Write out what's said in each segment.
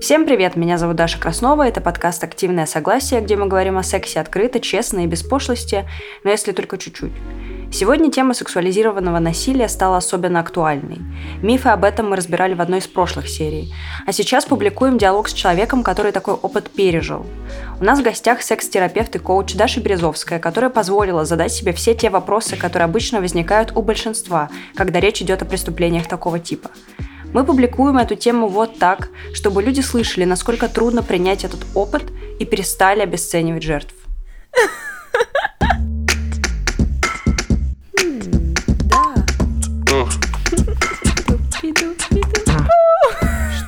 Всем привет, меня зовут Даша Краснова, это подкаст «Активное согласие», где мы говорим о сексе открыто, честно и без пошлости, но если только чуть-чуть. Сегодня тема сексуализированного насилия стала особенно актуальной. Мифы об этом мы разбирали в одной из прошлых серий. А сейчас публикуем диалог с человеком, который такой опыт пережил. У нас в гостях секс-терапевт и коуч Даша Березовская, которая позволила задать себе все те вопросы, которые обычно возникают у большинства, когда речь идет о преступлениях такого типа. Мы публикуем эту тему вот так, чтобы люди слышали, насколько трудно принять этот опыт и перестали обесценивать жертв.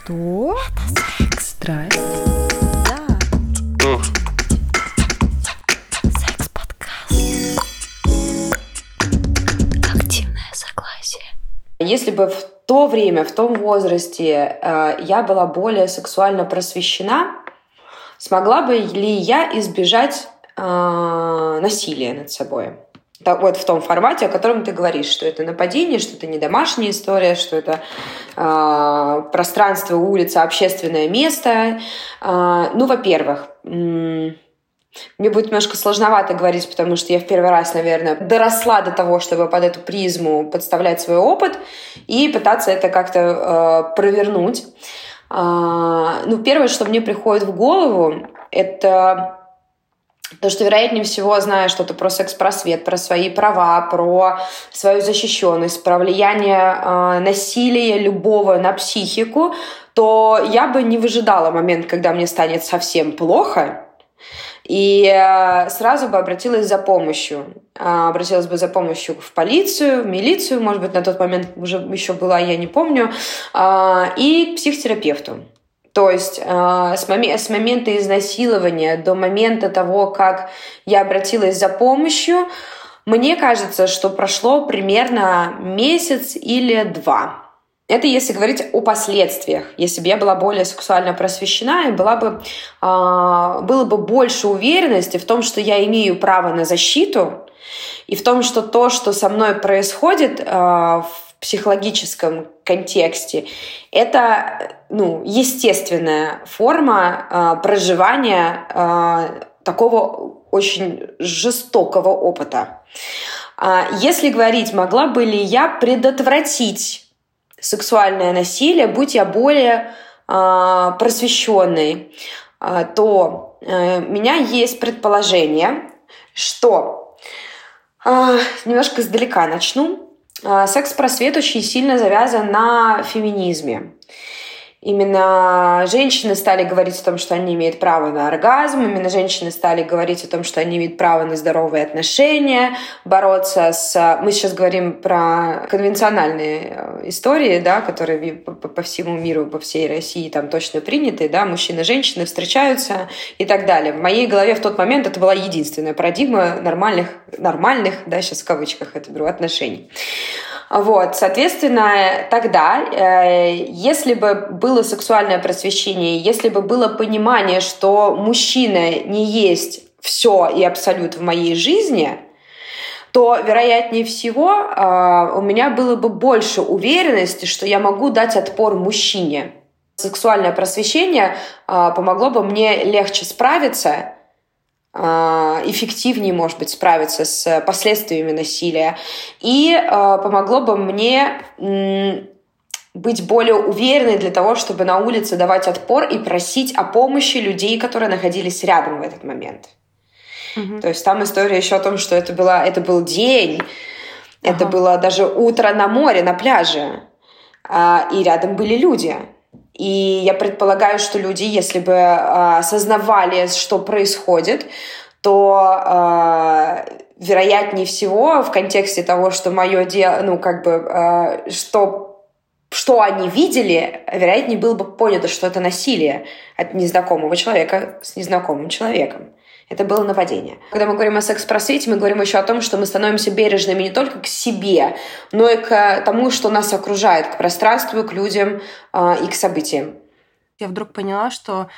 Что? Это секс. Страсть. Да. Секс-подкаст. Активное согласие. Если бы в то время, в том возрасте э, я была более сексуально просвещена, смогла бы ли я избежать э, насилия над собой? Вот в том формате, о котором ты говоришь, что это нападение, что это не домашняя история, что это э, пространство, улица, общественное место. Э, ну, во-первых, м- мне будет немножко сложновато говорить, потому что я в первый раз, наверное, доросла до того, чтобы под эту призму подставлять свой опыт и пытаться это как-то э, провернуть. Э, ну, первое, что мне приходит в голову, это то, что, вероятнее всего, зная что-то про секс-просвет, про свои права, про свою защищенность, про влияние э, насилия любого на психику, то я бы не выжидала момент, когда мне станет совсем плохо, и э, сразу бы обратилась за помощью. А, обратилась бы за помощью в полицию, в милицию, может быть, на тот момент уже еще была, я не помню, а, и к психотерапевту. То есть э, с, моме- с момента изнасилования до момента того, как я обратилась за помощью, мне кажется, что прошло примерно месяц или два. Это если говорить о последствиях. Если бы я была более сексуально просвещена, и была бы, э, было бы больше уверенности в том, что я имею право на защиту, и в том, что то, что со мной происходит э, в психологическом контексте, это ну, естественная форма э, проживания э, такого очень жестокого опыта. Если говорить, могла бы ли я предотвратить сексуальное насилие, будь я более э, просвещенной, э, то э, меня есть предположение, что э, немножко издалека начну. Э, секс-просвет очень сильно завязан на феминизме. Именно женщины стали говорить о том, что они имеют право на оргазм, именно женщины стали говорить о том, что они имеют право на здоровые отношения, бороться с... Мы сейчас говорим про конвенциональные э, истории, да, которые по всему миру, по всей России там точно приняты, да, мужчины и женщины встречаются и так далее. В моей голове в тот момент это была единственная парадигма нормальных, нормальных, да, сейчас в кавычках это беру, отношений. Вот, соответственно, тогда, э, если бы было сексуальное просвещение, если бы было понимание, что мужчина не есть все и абсолют в моей жизни, то, вероятнее всего, э, у меня было бы больше уверенности, что я могу дать отпор мужчине. Сексуальное просвещение э, помогло бы мне легче справиться эффективнее, может быть, справиться с последствиями насилия. И а, помогло бы мне быть более уверенной для того, чтобы на улице давать отпор и просить о помощи людей, которые находились рядом в этот момент. Угу. То есть там история еще о том, что это, была, это был день, ага. это было даже утро на море, на пляже, а, и рядом были люди. И я предполагаю, что люди, если бы э, осознавали, что происходит, то э, вероятнее всего в контексте того, что мое дело, ну как бы, э, что что они видели, вероятнее было бы понято, что это насилие от незнакомого человека с незнакомым человеком. Это было нападение. Когда мы говорим о секс-просвете, мы говорим еще о том, что мы становимся бережными не только к себе, но и к тому, что нас окружает, к пространству, к людям э, и к событиям. Я вдруг поняла, что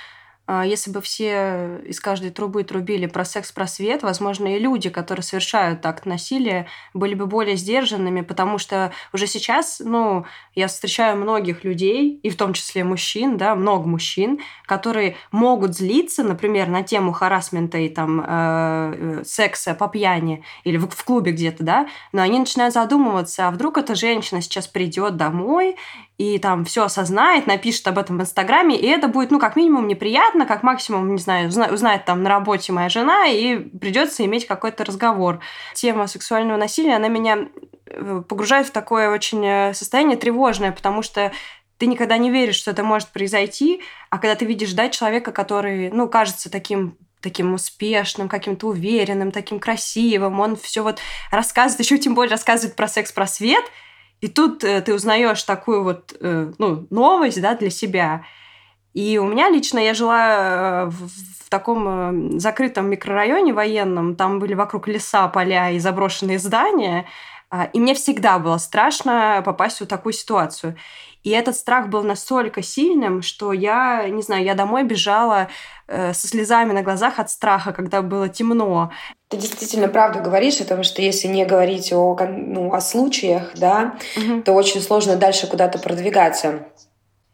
если бы все из каждой трубы трубили про секс-просвет, возможно, и люди, которые совершают акт насилия, были бы более сдержанными, потому что уже сейчас, ну, я встречаю многих людей, и в том числе мужчин, да, много мужчин, которые могут злиться, например, на тему харасмента и там э, э секса по пьяни или в, в клубе где-то, да, но они начинают задумываться, а вдруг эта женщина сейчас придет домой и там все осознает, напишет об этом в Инстаграме, и это будет, ну, как минимум, неприятно, как максимум, не знаю, узнает там на работе моя жена, и придется иметь какой-то разговор. Тема сексуального насилия, она меня э, погружает в такое очень э, состояние тревожное, потому что ты никогда не веришь, что это может произойти, а когда ты видишь, да, человека, который, ну, кажется таким таким успешным, каким-то уверенным, таким красивым, он все вот рассказывает, еще тем более рассказывает про секс-просвет, и тут э, ты узнаешь такую вот э, ну, новость да, для себя. И у меня лично, я жила э, в, в таком закрытом микрорайоне военном, там были вокруг леса, поля и заброшенные здания, а, и мне всегда было страшно попасть в такую ситуацию. И этот страх был настолько сильным, что я, не знаю, я домой бежала со слезами на глазах от страха, когда было темно. Ты действительно правду говоришь, потому что если не говорить о, ну, о случаях, да, угу. то очень сложно дальше куда-то продвигаться.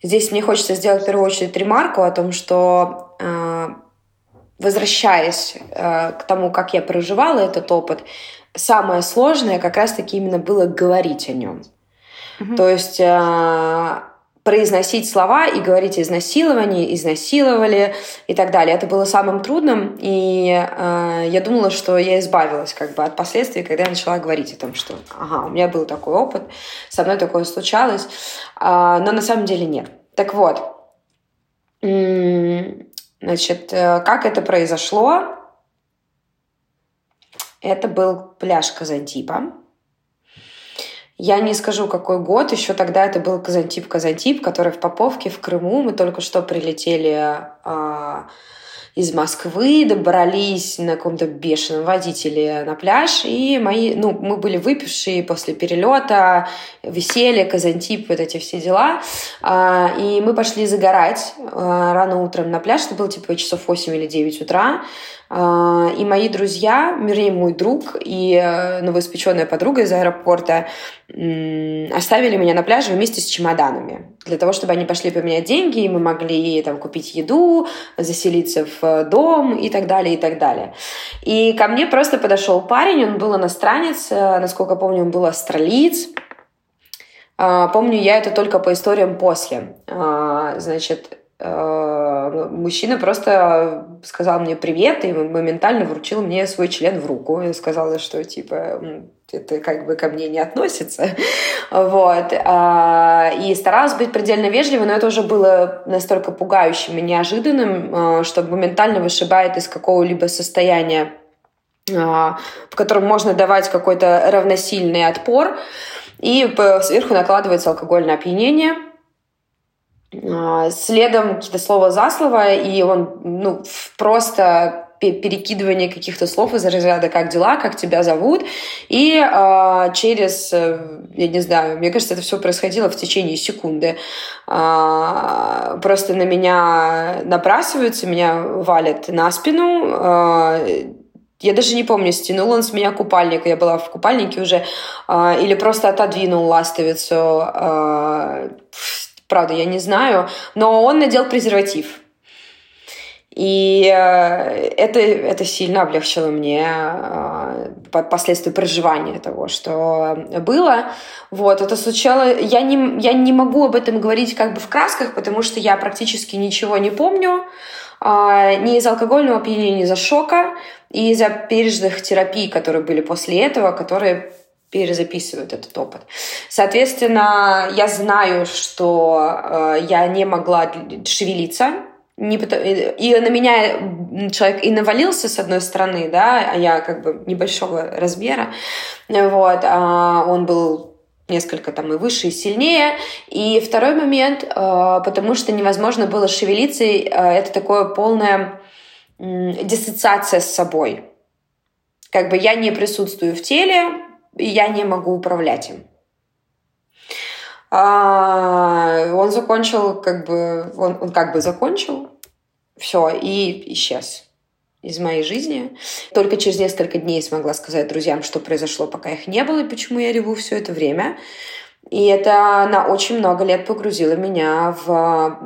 Здесь мне хочется сделать в первую очередь ремарку о том, что э, возвращаясь э, к тому, как я проживала этот опыт, самое сложное как раз-таки именно было говорить о нем. Угу. То есть э, произносить слова и говорить изнасилование, изнасиловали и так далее. Это было самым трудным, и э, я думала, что я избавилась как бы от последствий, когда я начала говорить о том, что ага, у меня был такой опыт, со мной такое случалось, э, но на самом деле нет. Так вот, значит, э, как это произошло? Это был пляж Казантипа. Я не скажу, какой год, еще тогда это был Казантип-Казантип, который в Поповке, в Крыму. Мы только что прилетели а, из Москвы, добрались на каком-то бешеном водителе на пляж, и мои, ну, мы были выпившие после перелета, веселье, Казантип, вот эти все дела, а, и мы пошли загорать а, рано утром на пляж, это было типа часов 8 или 9 утра, и мои друзья, вернее, мой друг и э, новоиспеченная подруга из аэропорта оставили меня на пляже вместе с чемоданами. Для того, чтобы они пошли поменять деньги, и мы могли там купить еду, заселиться в э, дом и так далее, и так далее. И ко мне просто подошел парень, он был иностранец, э, насколько помню, он был австралиец. А, помню я это только по историям после. А, значит, мужчина просто сказал мне привет и моментально вручил мне свой член в руку и сказал, что типа это как бы ко мне не относится. Вот. А, и старалась быть предельно вежливой, но это уже было настолько пугающим и неожиданным, э, что моментально вышибает из какого-либо состояния, э, в котором можно давать какой-то равносильный отпор, и сверху накладывается алкогольное опьянение – следом какие-то слова за слово, и он ну, просто перекидывание каких-то слов из разряда «как дела?», «как тебя зовут?». И э, через, я не знаю, мне кажется, это все происходило в течение секунды. Э, просто на меня набрасываются, меня валят на спину. Э, я даже не помню, стянул он с меня купальник, я была в купальнике уже, э, или просто отодвинул ластовицу. Э, Правда, я не знаю. Но он надел презерватив. И э, это, это сильно облегчило мне э, последствия проживания того, что было. Вот, это случалось... Я не, я не могу об этом говорить как бы в красках, потому что я практически ничего не помню. Э, ни из алкогольного опьянения, ни из-за шока, и из-за пережитых терапий, которые были после этого, которые перезаписывают этот опыт. Соответственно, я знаю, что э, я не могла шевелиться, не, и на меня человек и навалился с одной стороны, да, а я как бы небольшого размера, вот, а он был несколько там и выше, и сильнее. И второй момент, э, потому что невозможно было шевелиться, э, это такое полная диссоциация с собой. Как бы я не присутствую в теле, и я не могу управлять им. А, он закончил, как бы, он, он как бы закончил все, и исчез из моей жизни. Только через несколько дней смогла сказать друзьям, что произошло, пока их не было, и почему я реву все это время. И это на очень много лет погрузило меня в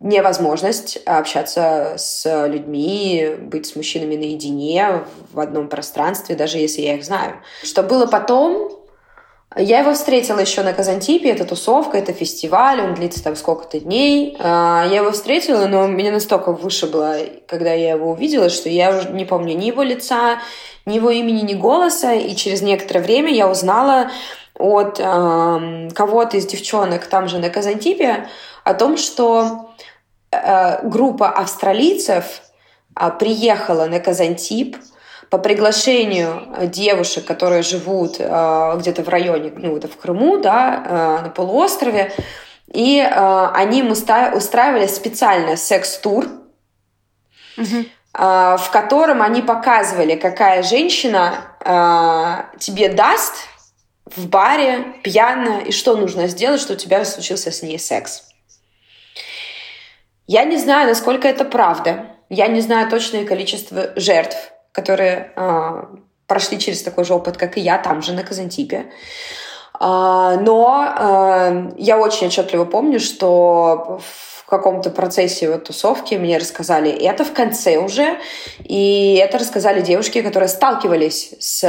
невозможность общаться с людьми, быть с мужчинами наедине в одном пространстве, даже если я их знаю. Что было потом, я его встретила еще на Казантипе, это тусовка, это фестиваль, он длится там сколько-то дней. А, я его встретила, но меня настолько выше было, когда я его увидела, что я уже не помню ни его лица, ни его имени, ни голоса, и через некоторое время я узнала от кого-то из девчонок там же на Казантипе о том, что э, группа австралийцев э, приехала на Казантип, по приглашению девушек, которые живут э, где-то в районе, ну, это в Крыму, да, э, на полуострове, и э, они им устраивали специально секс-тур, угу. э, в котором они показывали, какая женщина э, тебе даст в баре пьяно, и что нужно сделать, что у тебя случился с ней секс. Я не знаю, насколько это правда. Я не знаю точное количество жертв которые э, прошли через такой же опыт, как и я, там же, на Казантипе. Э, но э, я очень отчетливо помню, что в каком-то процессе вот, тусовки мне рассказали это в конце уже, и это рассказали девушки, которые сталкивались с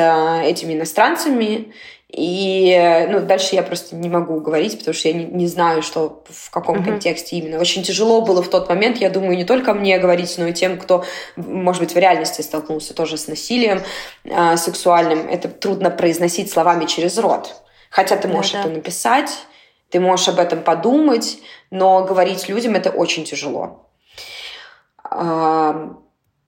этими иностранцами, и ну, дальше я просто не могу говорить, потому что я не, не знаю, что в каком uh-huh. контексте именно. Очень тяжело было в тот момент, я думаю, не только мне говорить, но и тем, кто, может быть, в реальности столкнулся тоже с насилием э, сексуальным. Это трудно произносить словами через рот. Хотя ты можешь да, это написать, ты можешь об этом подумать, но говорить людям это очень тяжело.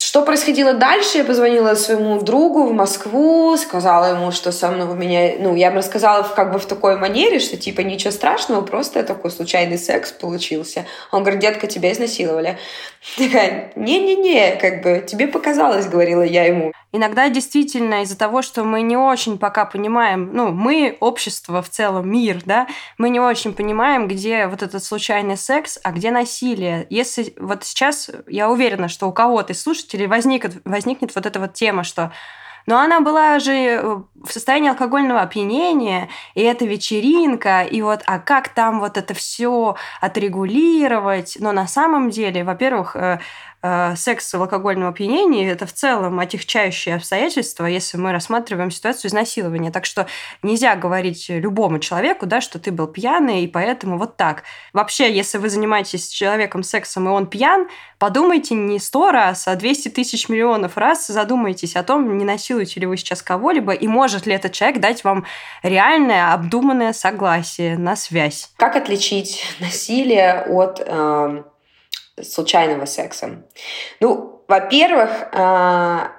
Что происходило дальше? Я позвонила своему другу в Москву, сказала ему, что со мной у меня... Ну, я ему рассказала как бы в такой манере, что типа ничего страшного, просто такой случайный секс получился. Он говорит, детка, тебя изнасиловали. Такая, не-не-не, как бы тебе показалось, говорила я ему. Иногда действительно из-за того, что мы не очень пока понимаем, ну, мы, общество в целом, мир, да, мы не очень понимаем, где вот этот случайный секс, а где насилие. Если вот сейчас, я уверена, что у кого-то из слушателей возникнет, возникнет вот эта вот тема, что но она была же э, в состоянии алкогольного опьянения, и это вечеринка, и вот, а как там вот это все отрегулировать? Но на самом деле, во-первых, э, Э, секс в алкогольном опьянении это в целом отягчающее обстоятельство, если мы рассматриваем ситуацию изнасилования. Так что нельзя говорить любому человеку, да, что ты был пьяный, и поэтому вот так. Вообще, если вы занимаетесь с человеком сексом, и он пьян, подумайте не сто раз, а 200 тысяч миллионов раз задумайтесь о том, не насилуете ли вы сейчас кого-либо, и может ли этот человек дать вам реальное, обдуманное согласие на связь. Как отличить насилие от э случайного секса? Ну, во-первых, а,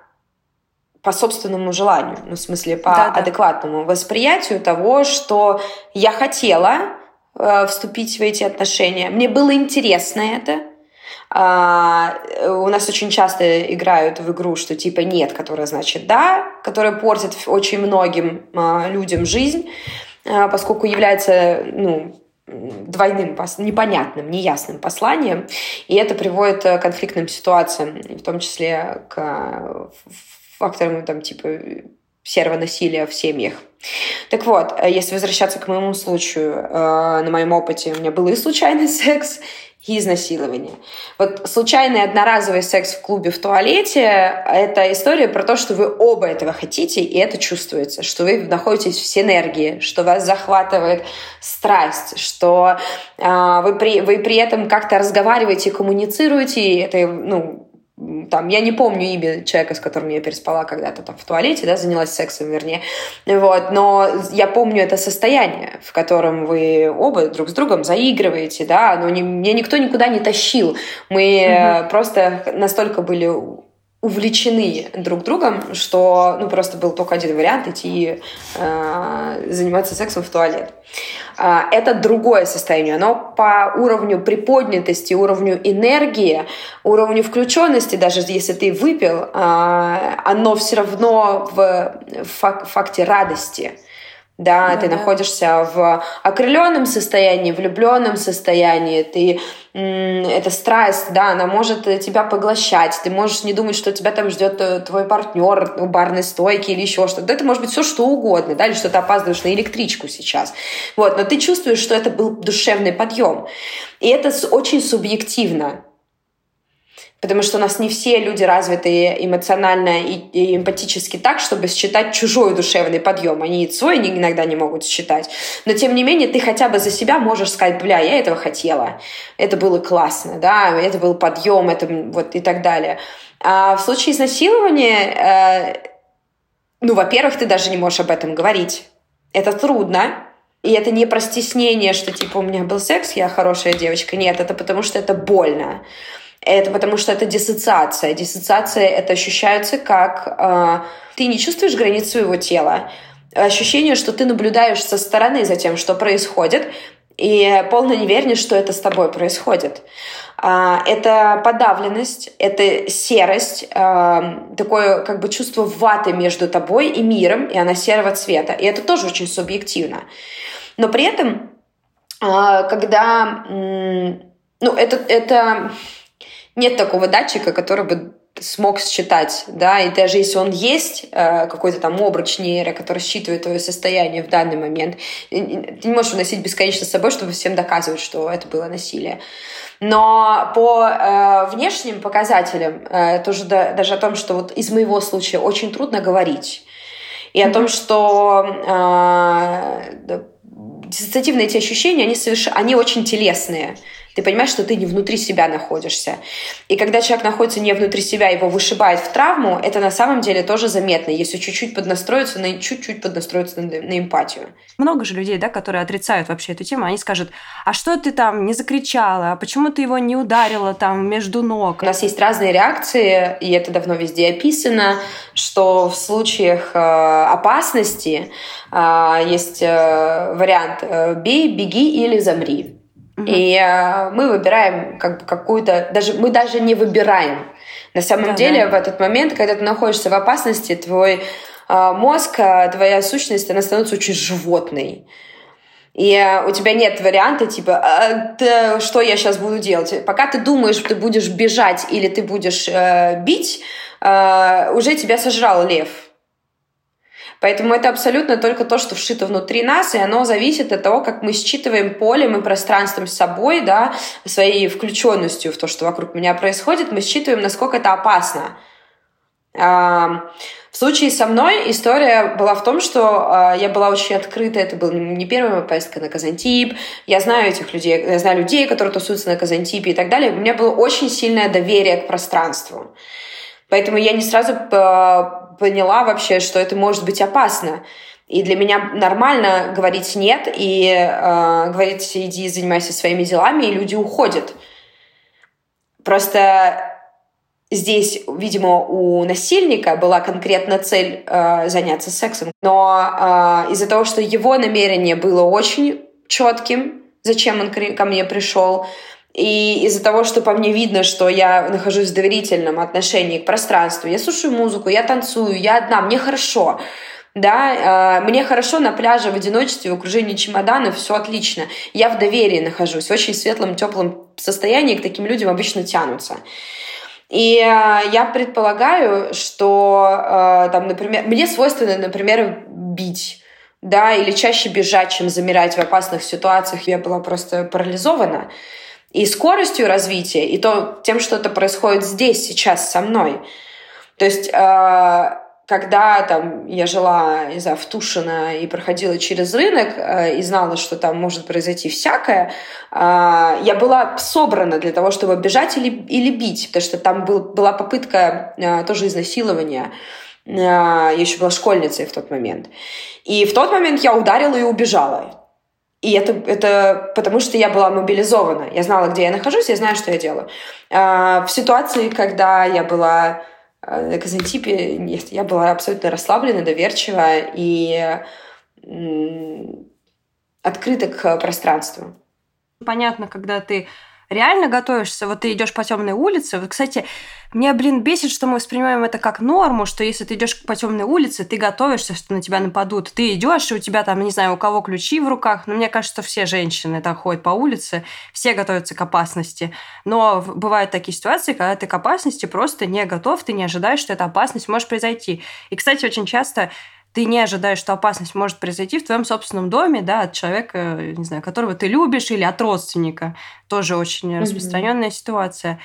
по собственному желанию, ну, в смысле, по Да-да. адекватному восприятию того, что я хотела э, вступить в эти отношения. Мне было интересно это. А, у нас очень часто играют в игру, что типа нет, которая значит да, которая портит очень многим а, людям жизнь, поскольку является ну, двойным, непонятным, неясным посланием, и это приводит к конфликтным ситуациям, в том числе к факторам там, типа серого насилия в семьях. Так вот, если возвращаться к моему случаю, э, на моем опыте у меня был и случайный секс, и изнасилование. Вот случайный одноразовый секс в клубе в туалете — это история про то, что вы оба этого хотите, и это чувствуется, что вы находитесь в синергии, что вас захватывает страсть, что э, вы, при, вы при этом как-то разговариваете, коммуницируете, и это ну, там, я не помню имя человека, с которым я переспала когда-то там в туалете, да, занялась сексом, вернее, вот, но я помню это состояние, в котором вы оба друг с другом заигрываете, да, но не, меня никто никуда не тащил, мы угу. просто настолько были увлечены друг другом, что ну, просто был только один вариант идти э, заниматься сексом в туалет. Э, это другое состояние. Оно по уровню приподнятости, уровню энергии, уровню включенности, даже если ты выпил, э, оно все равно в фак факте радости да, да ты да. находишься в окрыленном состоянии, влюбленном состоянии, ты это страсть, да, она может тебя поглощать, ты можешь не думать, что тебя там ждет э, твой партнер у барной стойки или еще что-то. Это может быть все что угодно, да, или что ты опаздываешь на электричку сейчас. Вот, но ты чувствуешь, что это был душевный подъем. И это очень субъективно. Потому что у нас не все люди развиты эмоционально и, и эмпатически так, чтобы считать чужой душевный подъем. Они свой иногда не могут считать. Но тем не менее, ты хотя бы за себя можешь сказать, бля, я этого хотела. Это было классно, да, это был подъем, это вот и так далее. А в случае изнасилования, э, ну, во-первых, ты даже не можешь об этом говорить. Это трудно, и это не про стеснение, что типа у меня был секс, я хорошая девочка. Нет, это потому что это больно. Это потому что это диссоциация. Диссоциация это ощущается как э, ты не чувствуешь границ своего тела. Ощущение, что ты наблюдаешь со стороны за тем, что происходит, и полная неверность, что это с тобой происходит. Э, это подавленность, это серость, э, такое как бы чувство ваты между тобой и миром, и она серого цвета. И это тоже очень субъективно. Но при этом, э, когда... Ну, это, это нет такого датчика, который бы смог считать, да, и даже если он есть, э, какой-то там обруч нейро, который считывает твое состояние в данный момент, ты не можешь уносить бесконечно с собой, чтобы всем доказывать, что это было насилие. Но по э, внешним показателям, э, тоже да, даже о том, что вот из моего случая очень трудно говорить, и о том, что э, диссоциативные эти ощущения, они, соверш... они очень телесные. Ты понимаешь, что ты не внутри себя находишься. И когда человек находится не внутри себя, его вышибает в травму, это на самом деле тоже заметно, если чуть-чуть поднастроиться, на, чуть-чуть поднастроиться на, на эмпатию. Много же людей, да, которые отрицают вообще эту тему, они скажут, а что ты там не закричала, а почему ты его не ударила там между ног? У нас есть разные реакции, и это давно везде описано, что в случаях э, опасности э, есть э, вариант э, «бей, беги или замри». И э, мы выбираем как бы какую-то, даже мы даже не выбираем. На самом да, деле да. в этот момент, когда ты находишься в опасности, твой э, мозг, э, твоя сущность, она становится очень животной. И э, у тебя нет варианта типа, а, да, что я сейчас буду делать. Пока ты думаешь, ты будешь бежать или ты будешь э, бить, э, уже тебя сожрал лев. Поэтому это абсолютно только то, что вшито внутри нас, и оно зависит от того, как мы считываем полем и пространством с собой, да, своей включенностью в то, что вокруг меня происходит, мы считываем, насколько это опасно. В случае со мной история была в том, что э, я была очень открыта, это была не первая поездка на Казантип, я знаю этих людей, я знаю людей, которые тусуются на Казантипе и так далее, у меня было очень сильное доверие к пространству. Поэтому я не сразу поняла вообще, что это может быть опасно. И для меня нормально говорить нет и э, говорить иди занимайся своими делами, и люди уходят. Просто здесь, видимо, у насильника была конкретно цель э, заняться сексом. Но э, из-за того, что его намерение было очень четким, зачем он ко мне пришел, и из-за того, что по мне видно, что я нахожусь в доверительном отношении к пространству, я слушаю музыку, я танцую, я одна, мне хорошо. Да, э, мне хорошо на пляже в одиночестве, в окружении чемоданов, все отлично. Я в доверии нахожусь, в очень светлом, теплом состоянии, к таким людям обычно тянутся. И э, я предполагаю, что э, там, например, мне свойственно, например, бить да, или чаще бежать, чем замирать в опасных ситуациях. Я была просто парализована и скоростью развития, и то тем, что это происходит здесь, сейчас со мной. То есть, э, когда там я жила, не знаю, в Тушино и проходила через рынок э, и знала, что там может произойти всякое, э, я была собрана для того, чтобы бежать или, или бить, потому что там был, была попытка тоже изнасилования. Я еще была школьницей в тот момент. И в тот момент я ударила и убежала. И это, это потому, что я была мобилизована. Я знала, где я нахожусь, я знаю, что я делаю. А, в ситуации, когда я была на Казантипе, нет, я была абсолютно расслаблена, доверчива и открыта к пространству. Понятно, когда ты реально готовишься, вот ты идешь по темной улице. Вот, кстати, мне, блин, бесит, что мы воспринимаем это как норму, что если ты идешь по темной улице, ты готовишься, что на тебя нападут. Ты идешь, и у тебя там, не знаю, у кого ключи в руках. Но мне кажется, все женщины так ходят по улице, все готовятся к опасности. Но бывают такие ситуации, когда ты к опасности просто не готов, ты не ожидаешь, что эта опасность может произойти. И, кстати, очень часто ты не ожидаешь, что опасность может произойти в твоем собственном доме, да, от человека, не знаю, которого ты любишь, или от родственника. Тоже очень mm-hmm. распространенная ситуация.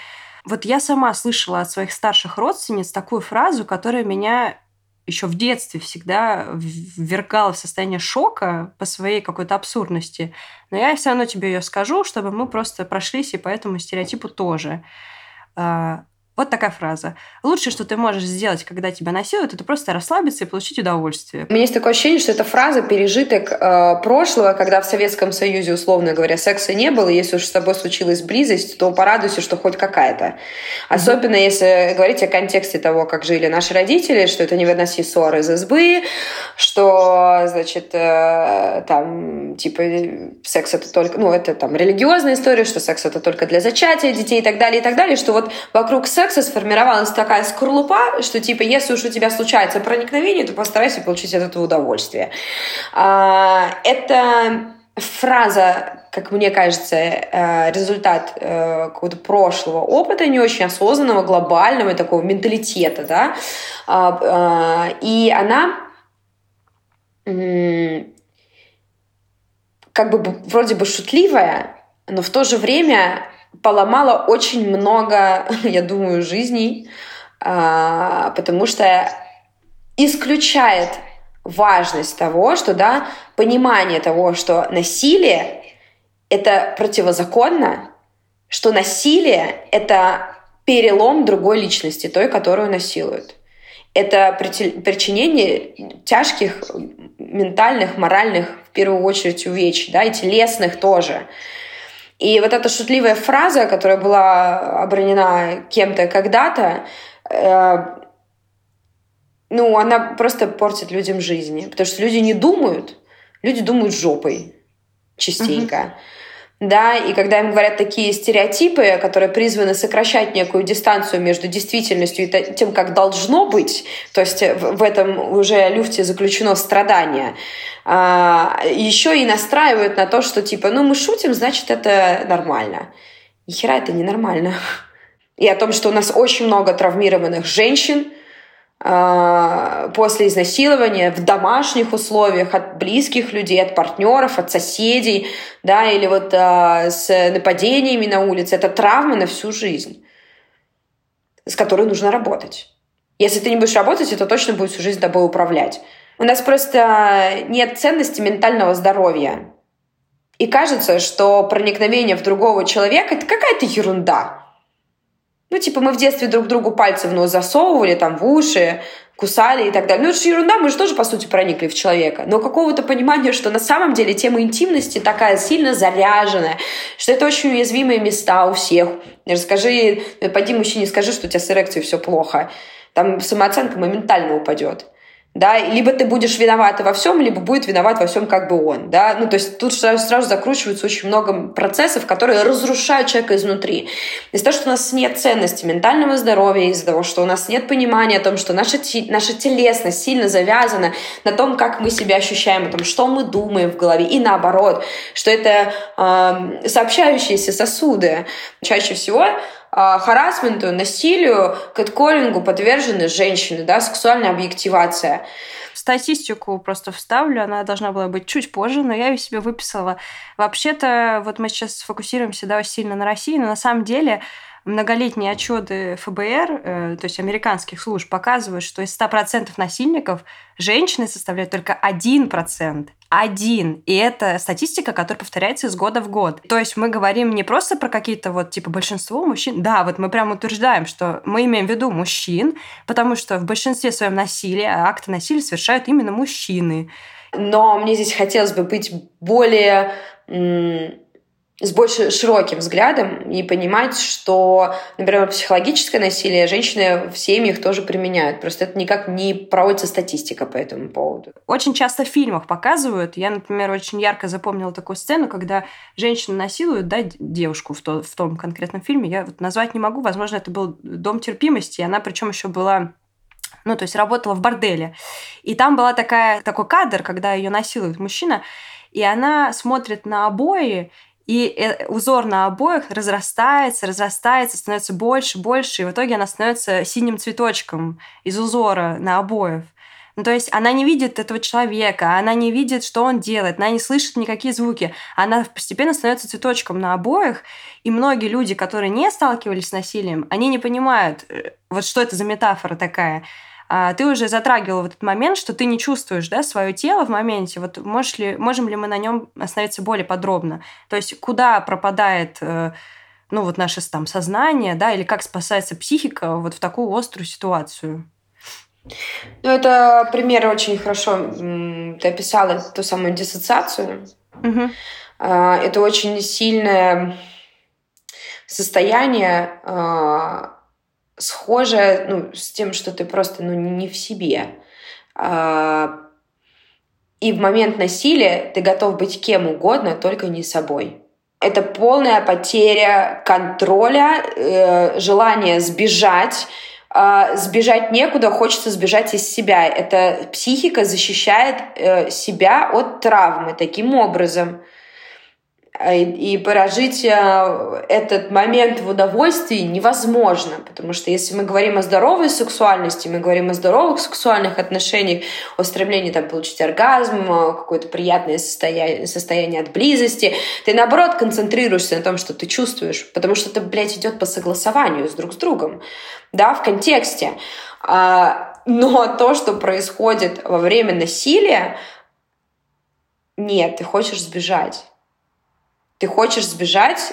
Вот я сама слышала от своих старших родственниц такую фразу, которая меня еще в детстве всегда ввергала в состояние шока по своей какой-то абсурдности. Но я все равно тебе ее скажу, чтобы мы просто прошлись и по этому стереотипу тоже. Вот такая фраза. Лучшее, что ты можешь сделать, когда тебя насилуют, это просто расслабиться и получить удовольствие. У меня есть такое ощущение, что эта фраза пережиток э, прошлого, когда в Советском Союзе, условно говоря, секса не было, и если уж с тобой случилась близость, то порадуйся, что хоть какая-то. Особенно mm-hmm. если говорить о контексте того, как жили наши родители, что это не выноси ссоры из избы, что, значит, э, там, типа, секс это только, ну, это там религиозная история, что секс это только для зачатия детей и так далее, и так далее, что вот вокруг секса секса сформировалась такая скорлупа, что типа если уж у тебя случается проникновение, то постарайся получить от этого удовольствие. А, это фраза, как мне кажется, э, результат э, какого-то прошлого опыта, не очень осознанного, глобального такого менталитета, да, а, а, и она как бы вроде бы шутливая, но в то же время поломала очень много, я думаю, жизней, а, потому что исключает важность того, что, да, понимание того, что насилие — это противозаконно, что насилие — это перелом другой личности, той, которую насилуют. Это причинение тяжких ментальных, моральных, в первую очередь, увечий, да, и телесных тоже. И вот эта шутливая фраза, которая была обронена кем-то когда-то, э, ну, она просто портит людям жизни. Потому что люди не думают, люди думают жопой частенько. Uh-huh. Да, и когда им говорят такие стереотипы, которые призваны сокращать некую дистанцию между действительностью и тем, как должно быть, то есть в этом уже люфте заключено страдание, а, еще и настраивают на то, что типа, ну мы шутим, значит это нормально. Ни хера это ненормально. И о том, что у нас очень много травмированных женщин, после изнасилования в домашних условиях от близких людей, от партнеров, от соседей, да, или вот а, с нападениями на улице. Это травма на всю жизнь, с которой нужно работать. Если ты не будешь работать, это точно будет всю жизнь тобой управлять. У нас просто нет ценности ментального здоровья. И кажется, что проникновение в другого человека – это какая-то ерунда. Ну, типа, мы в детстве друг другу пальцы в нос засовывали, там, в уши, кусали и так далее. Ну, это же ерунда, мы же тоже, по сути, проникли в человека. Но какого-то понимания, что на самом деле тема интимности такая сильно заряженная, что это очень уязвимые места у всех. Расскажи, пойди мужчине скажи, что у тебя с эрекцией все плохо. Там самооценка моментально упадет да, либо ты будешь виновата во всем, либо будет виноват во всем как бы он, да, ну, то есть тут сразу, сразу закручиваются очень много процессов, которые разрушают человека изнутри. Из-за того, что у нас нет ценности ментального здоровья, из-за того, что у нас нет понимания о том, что наша, наша телесность сильно завязана на том, как мы себя ощущаем, о том, что мы думаем в голове, и наоборот, что это э, сообщающиеся сосуды. Чаще всего харасменту, насилию, кэтколлингу подвержены женщины, да, сексуальная объективация. Статистику просто вставлю, она должна была быть чуть позже, но я ее себе выписала. Вообще-то, вот мы сейчас сфокусируемся да, сильно на России, но на самом деле многолетние отчеты ФБР, э, то есть американских служб, показывают, что из 100% насильников женщины составляют только 1%. Один. И это статистика, которая повторяется из года в год. То есть мы говорим не просто про какие-то вот типа большинство мужчин. Да, вот мы прямо утверждаем, что мы имеем в виду мужчин, потому что в большинстве своем насилия, акты насилия совершают именно мужчины. Но мне здесь хотелось бы быть более с больше широким взглядом и понимать, что, например, психологическое насилие женщины в семьях тоже применяют. Просто это никак не проводится статистика по этому поводу. Очень часто в фильмах показывают. Я, например, очень ярко запомнила такую сцену, когда женщину насилуют, да, девушку в, то, в том конкретном фильме. Я вот назвать не могу. Возможно, это был дом терпимости. И она причем еще была ну, то есть работала в борделе. И там была такая, такой кадр, когда ее насилует мужчина, и она смотрит на обои, и э, узор на обоях разрастается, разрастается, становится больше, больше, и в итоге она становится синим цветочком из узора на обоев. Ну, то есть она не видит этого человека, она не видит, что он делает, она не слышит никакие звуки. Она постепенно становится цветочком на обоях, и многие люди, которые не сталкивались с насилием, они не понимают, э, вот что это за метафора такая. А, ты уже затрагивал в этот момент, что ты не чувствуешь да, свое тело в моменте. Вот можешь ли, можем ли мы на нем остановиться более подробно? То есть куда пропадает э, ну, вот наше там сознание, да, или как спасается психика вот в такую острую ситуацию? Ну, это пример очень хорошо. Ты описала ту самую диссоциацию. Угу. Это очень сильное состояние а, схожее ну, с тем, что ты просто ну, не в себе. А, и в момент насилия ты готов быть кем угодно, только не собой. Это полная потеря контроля, э, желание сбежать, э, сбежать некуда, хочется сбежать из себя. Это психика защищает э, себя от травмы таким образом. А, и прожить а, этот момент в удовольствии невозможно, потому что если мы говорим о здоровой сексуальности, мы говорим о здоровых сексуальных отношениях, о стремлении там, получить оргазм, какое-то приятное состояние, состояние от близости, ты наоборот концентрируешься на том, что ты чувствуешь, потому что это, блядь, идет по согласованию с друг с другом, да, в контексте. А, но то, что происходит во время насилия, нет, ты хочешь сбежать ты хочешь сбежать,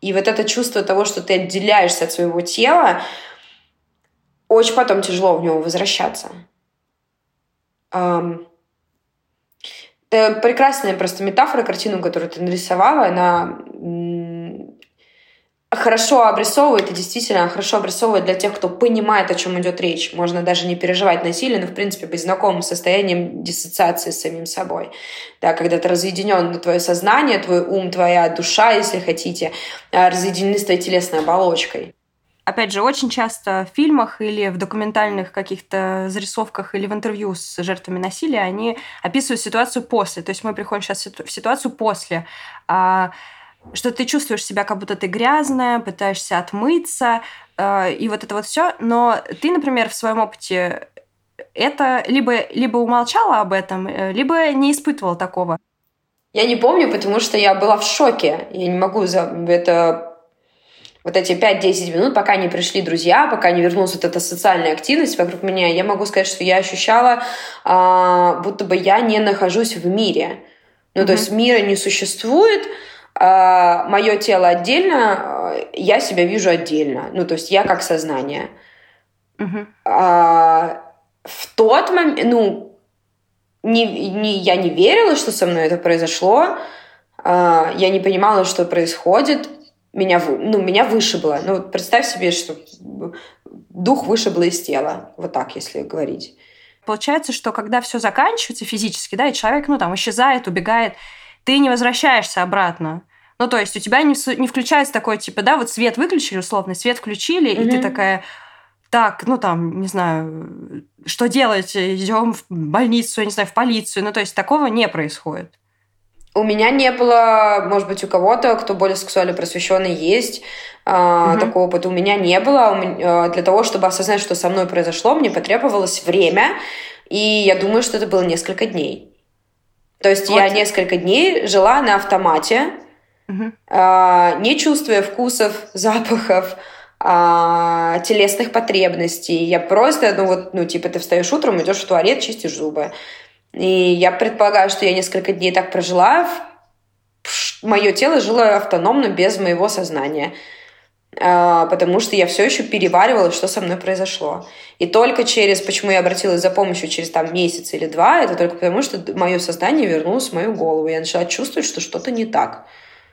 и вот это чувство того, что ты отделяешься от своего тела, очень потом тяжело в него возвращаться. Это прекрасная просто метафора, картину, которую ты нарисовала, она хорошо обрисовывает и действительно хорошо обрисовывает для тех, кто понимает, о чем идет речь. Можно даже не переживать насилие, но, в принципе, быть знакомым с состоянием диссоциации с самим собой. Да, когда ты разъединен твое сознание, твой ум, твоя душа, если хотите, а, разъединены с твоей телесной оболочкой. Опять же, очень часто в фильмах или в документальных каких-то зарисовках или в интервью с жертвами насилия они описывают ситуацию после. То есть мы приходим сейчас в ситуацию после а, что ты чувствуешь себя, как будто ты грязная, пытаешься отмыться, э, и вот это вот все. Но ты, например, в своем опыте это либо, либо умолчала об этом, э, либо не испытывала такого. Я не помню, потому что я была в шоке. Я не могу за это вот эти 5-10 минут, пока не пришли друзья, пока не вернулась вот эта социальная активность вокруг меня, я могу сказать, что я ощущала, а, будто бы я не нахожусь в мире. Ну, mm-hmm. то есть мира не существует, мое тело отдельно, я себя вижу отдельно. Ну, то есть я как сознание. Угу. А, в тот момент, ну, не, не, я не верила, что со мной это произошло. А, я не понимала, что происходит. Меня, ну, меня вышибло. Ну, вот представь себе, что дух вышибло из тела. Вот так, если говорить. Получается, что когда все заканчивается физически, да, и человек, ну, там, исчезает, убегает, ты не возвращаешься обратно. Ну, то есть у тебя не, не включается такой, типа, да, вот свет выключили, условно, свет включили, mm-hmm. и ты такая, так, ну, там, не знаю, что делать, идем в больницу, я не знаю, в полицию. Ну, то есть такого не происходит. У меня не было, может быть, у кого-то, кто более сексуально просвещенный, есть угу. такого опыта. У меня не было. Э, для того, чтобы осознать, что со мной произошло, мне потребовалось время, и я думаю, что это было несколько дней. То есть вот. я несколько дней жила на автомате, а, не чувствуя вкусов, запахов, а, телесных потребностей. Я просто, ну вот, ну типа ты встаешь утром, идешь в туалет, чистишь зубы. И я предполагаю, что я несколько дней так прожила. Мое тело жило автономно, без моего сознания. А, потому что я все еще переваривала, что со мной произошло. И только через, почему я обратилась за помощью через там месяц или два, это только потому, что мое сознание вернулось в мою голову. Я начала чувствовать, что что-то не так.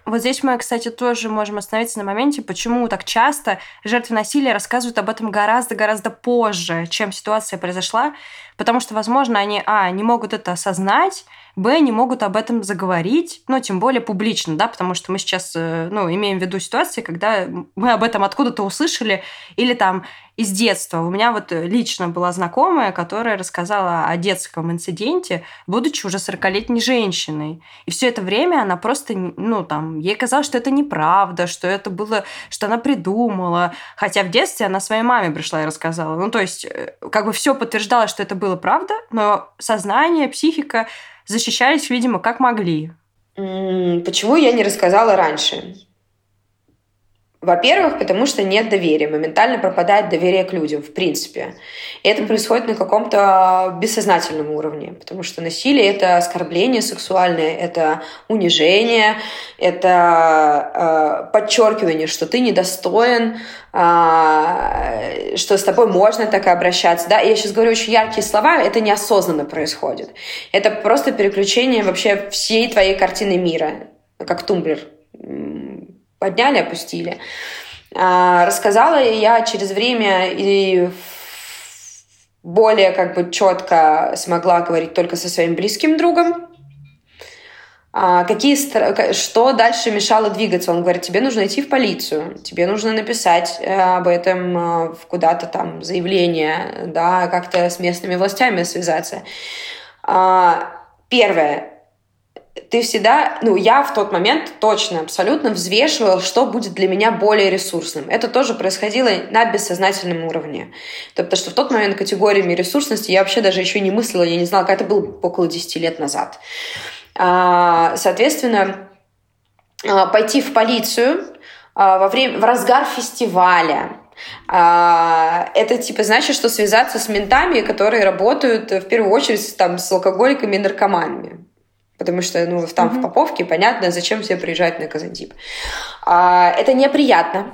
Вот здесь мы, кстати, тоже можем остановиться на моменте, почему так часто жертвы насилия рассказывают об этом гораздо-гораздо позже, чем ситуация произошла, потому что, возможно, они, а, не могут это осознать, б, не могут об этом заговорить, ну, тем более публично, да, потому что мы сейчас, э, ну, имеем в виду ситуации, когда мы об этом откуда-то услышали, или там из детства. У меня вот лично была знакомая, которая рассказала о детском инциденте, будучи уже 40-летней женщиной. И все это время она просто, ну, там, ей казалось, что это неправда, что это было, что она придумала. Хотя в детстве она своей маме пришла и рассказала. Ну, то есть, э, как бы все подтверждалось, что это было правда, но сознание, психика защищались, видимо, как могли. Почему я не рассказала раньше? Во-первых, потому что нет доверия, моментально пропадает доверие к людям, в принципе. И это происходит на каком-то бессознательном уровне, потому что насилие — это оскорбление сексуальное, это унижение, это э, подчеркивание, что ты недостоин, э, что с тобой можно так и обращаться. Да? Я сейчас говорю очень яркие слова, это неосознанно происходит. Это просто переключение вообще всей твоей картины мира, как тумблер подняли, опустили. А, рассказала я через время и более как бы четко смогла говорить только со своим близким другом. А какие, что дальше мешало двигаться? Он говорит, тебе нужно идти в полицию, тебе нужно написать э, об этом э, куда-то там заявление, да, как-то с местными властями связаться. А, первое, ты всегда, ну, я в тот момент точно, абсолютно взвешивала, что будет для меня более ресурсным. Это тоже происходило на бессознательном уровне. Потому что в тот момент категориями ресурсности я вообще даже еще не мыслила, я не знала, как это было около 10 лет назад. А, соответственно, а, пойти в полицию а, во время, в разгар фестиваля, это типа значит, что связаться с ментами, которые работают в первую очередь там с алкоголиками и наркоманами потому что ну, там mm-hmm. в Поповке понятно, зачем все приезжать на Казантип. А, это неприятно.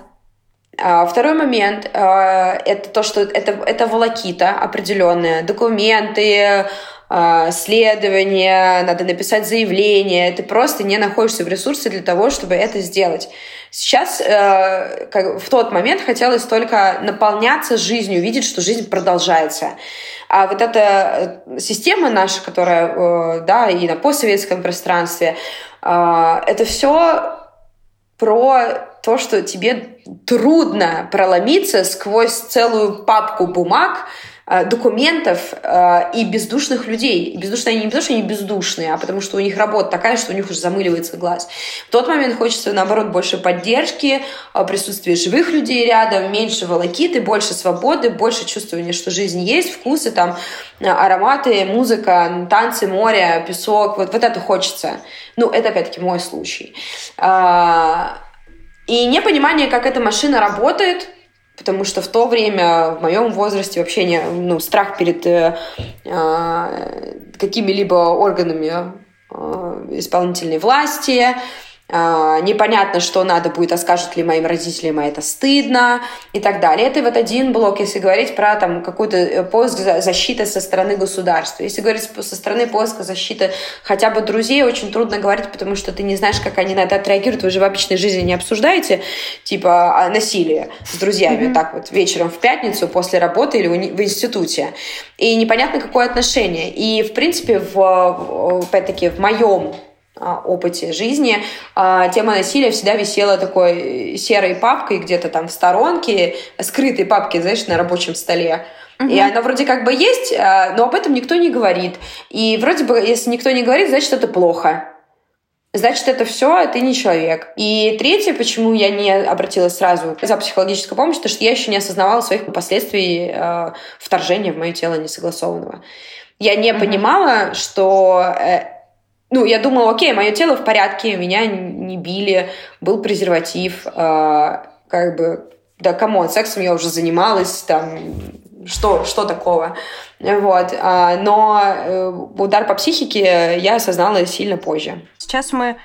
А, второй момент а, это то, что это, это волокита определенная, документы, следования, надо написать заявление. Ты просто не находишься в ресурсе для того, чтобы это сделать. Сейчас, э, как, в тот момент хотелось только наполняться жизнью, видеть, что жизнь продолжается. А вот эта э, система наша, которая, э, да, и на постсоветском пространстве, это все про то, что тебе трудно проломиться сквозь целую папку бумаг, документов э, и бездушных людей. бездушные они не потому, что они бездушные, а потому что у них работа такая, что у них уже замыливается глаз. В тот момент хочется, наоборот, больше поддержки, э, присутствия живых людей рядом, меньше волокиты, больше свободы, больше чувствования, что жизнь есть, вкусы, там, ароматы, музыка, танцы, море, песок. Вот, вот это хочется. Ну, это, опять-таки, мой случай. И непонимание, как эта машина работает, Потому что в то время, в моем возрасте, вообще не, ну, страх перед э, э, какими-либо органами э, исполнительной власти, непонятно, что надо будет, а скажут ли моим родителям, а это стыдно и так далее. Это вот один блок, если говорить про там какой-то э, поиск защиты со стороны государства. Если говорить со стороны поиска защиты хотя бы друзей, очень трудно говорить, потому что ты не знаешь, как они на это отреагируют. Вы же в обычной жизни не обсуждаете, типа, насилие с друзьями, mm-hmm. так вот, вечером в пятницу после работы или в институте. И непонятно, какое отношение. И, в принципе, в, опять-таки, в моем а, опыте жизни, а, тема насилия всегда висела такой серой папкой где-то там в сторонке, скрытой папкой, знаешь, на рабочем столе. Угу. И она вроде как бы есть, а, но об этом никто не говорит. И вроде бы, если никто не говорит, значит, это плохо. Значит, это все, ты не человек. И третье, почему я не обратилась сразу за психологической помощью, потому что я еще не осознавала своих последствий э, вторжения в мое тело несогласованного. Я не мм понимала, что э, ну, я думала, окей, мое тело в порядке, меня не били, был презерватив, э, как бы, да, come on, сексом я уже занималась, там, что, что такого, вот, а, но э, удар по психике я осознала сильно позже. Сейчас мы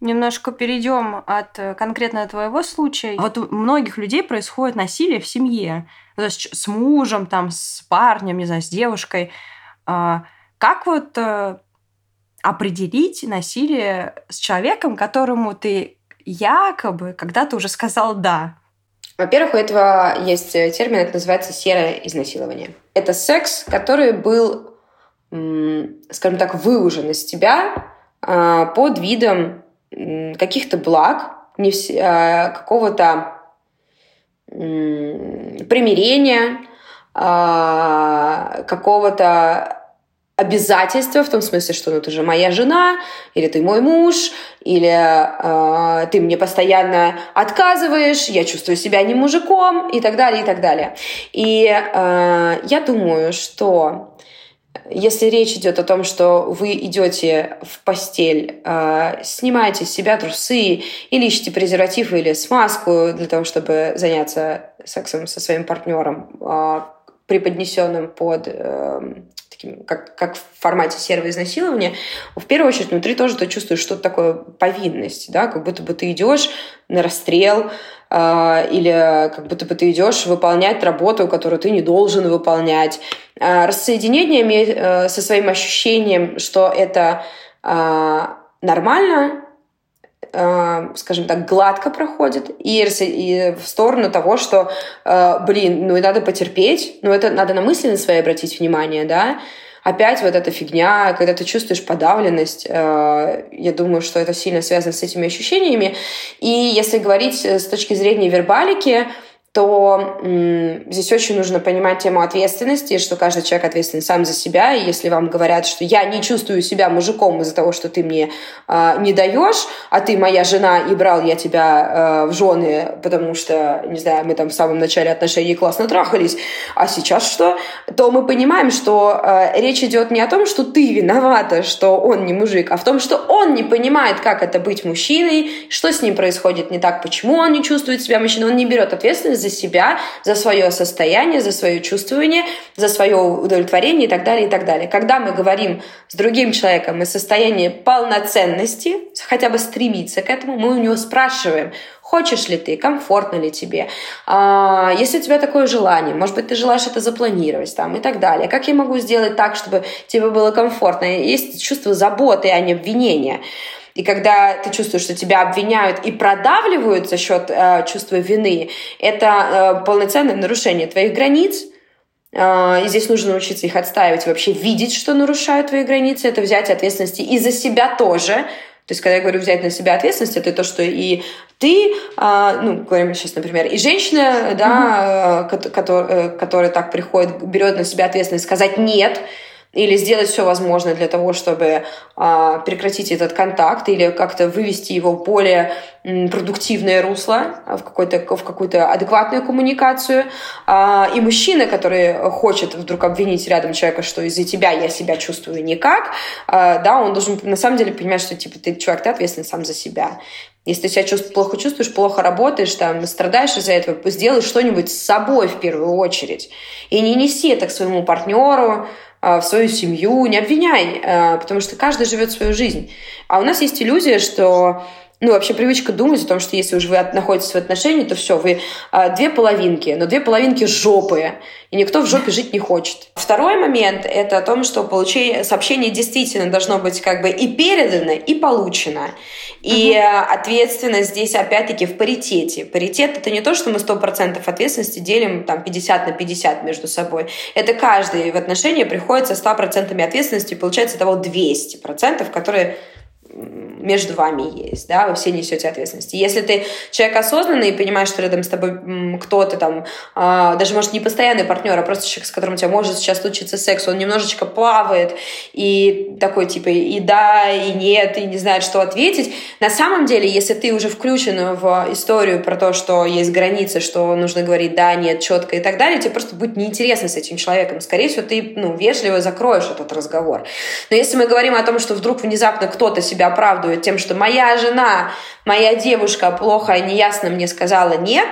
немножко перейдем от э, конкретно твоего случая. Вот у многих людей происходит насилие в семье, то есть с мужем, там, с парнем, не знаю, с девушкой. А, как вот э, определить насилие с человеком, которому ты якобы когда-то уже сказал «да». Во-первых, у этого есть термин, это называется серое изнасилование. Это секс, который был, скажем так, выужен из тебя а, под видом каких-то благ, а, какого-то примирения, а, какого-то обязательства, в том смысле, что ну ты же моя жена, или ты мой муж, или э, ты мне постоянно отказываешь, я чувствую себя не мужиком, и так далее, и так далее. И э, я думаю, что если речь идет о том, что вы идете в постель, э, снимаете с себя трусы или ищете презерватив или смазку для того, чтобы заняться сексом со своим партнером, э, преподнесенным под э, таким, как, как в формате серого изнасилования, в первую очередь внутри тоже ты чувствуешь что-то такое повинность, да, как будто бы ты идешь на расстрел, э, или как будто бы ты идешь выполнять работу, которую ты не должен выполнять. Э, рассоединение э, со своим ощущением, что это э, нормально, скажем так, гладко проходит, и, и в сторону того, что, э, блин, ну и надо потерпеть, ну это надо на мысли на свои обратить внимание, да, опять вот эта фигня, когда ты чувствуешь подавленность, э, я думаю, что это сильно связано с этими ощущениями. И если говорить с точки зрения вербалики, то здесь очень нужно понимать тему ответственности, что каждый человек ответственен сам за себя. И если вам говорят, что я не чувствую себя мужиком из-за того, что ты мне э, не даешь, а ты моя жена и брал я тебя э, в жены, потому что, не знаю, мы там в самом начале отношений классно трахались, а сейчас что? То мы понимаем, что э, речь идет не о том, что ты виновата, что он не мужик, а в том, что он не понимает, как это быть мужчиной, что с ним происходит не так, почему он не чувствует себя мужчиной, он не берет ответственность за себя, за свое состояние, за свое чувствование, за свое удовлетворение и так далее, и так далее. Когда мы говорим с другим человеком из состояния полноценности, хотя бы стремиться к этому, мы у него спрашиваем, Хочешь ли ты, комфортно ли тебе, а, если у тебя такое желание, может быть, ты желаешь это запланировать там и так далее. Как я могу сделать так, чтобы тебе было комфортно? Есть чувство заботы, а не обвинения. И когда ты чувствуешь, что тебя обвиняют и продавливают за счет э, чувства вины, это э, полноценное нарушение твоих границ, э, и здесь нужно научиться их отстаивать, вообще видеть, что нарушают твои границы, это взять ответственности и за себя тоже. То есть, когда я говорю взять на себя ответственность, это то, что и ты, э, ну, говорим сейчас, например, и женщина, да, mm-hmm. которая, которая так приходит, берет на себя ответственность сказать нет, или сделать все возможное для того, чтобы э, прекратить этот контакт или как-то вывести его в более продуктивное русло, а, в, какой-то, в какую-то адекватную коммуникацию. Э, и мужчина, который хочет вдруг обвинить рядом человека, что из-за тебя я себя чувствую никак, э, да, он должен на самом деле понимать, что типа ты, чувак, ты ответственен сам за себя. Если ты себя чувств, плохо чувствуешь, плохо работаешь, там, страдаешь из-за этого, сделай что-нибудь с собой в первую очередь. И не неси это к своему партнеру, а, в свою семью, не обвиняй, а, потому что каждый живет свою жизнь. А у нас есть иллюзия, что ну, вообще привычка думать о том, что если уж вы находитесь в отношении, то все, вы а, две половинки, но две половинки жопы, и никто в жопе жить не хочет. Второй момент — это о том, что получение, сообщение действительно должно быть как бы и передано, и получено. И угу. ответственность здесь опять-таки в паритете. Паритет — это не то, что мы 100% ответственности делим там 50 на 50 между собой. Это каждый в отношении приходит со 100% ответственности, и получается того 200%, которые между вами есть, да, вы все несете ответственность. Если ты человек осознанный и понимаешь, что рядом с тобой кто-то там, а, даже, может, не постоянный партнер, а просто человек, с которым у тебя может сейчас случиться секс, он немножечко плавает и такой, типа, и да, и нет, и не знает, что ответить. На самом деле, если ты уже включен в историю про то, что есть границы, что нужно говорить да, нет, четко и так далее, тебе просто будет неинтересно с этим человеком. Скорее всего, ты, ну, вежливо закроешь этот разговор. Но если мы говорим о том, что вдруг внезапно кто-то себя оправдывает тем, что моя жена, моя девушка плохо и неясно мне сказала нет,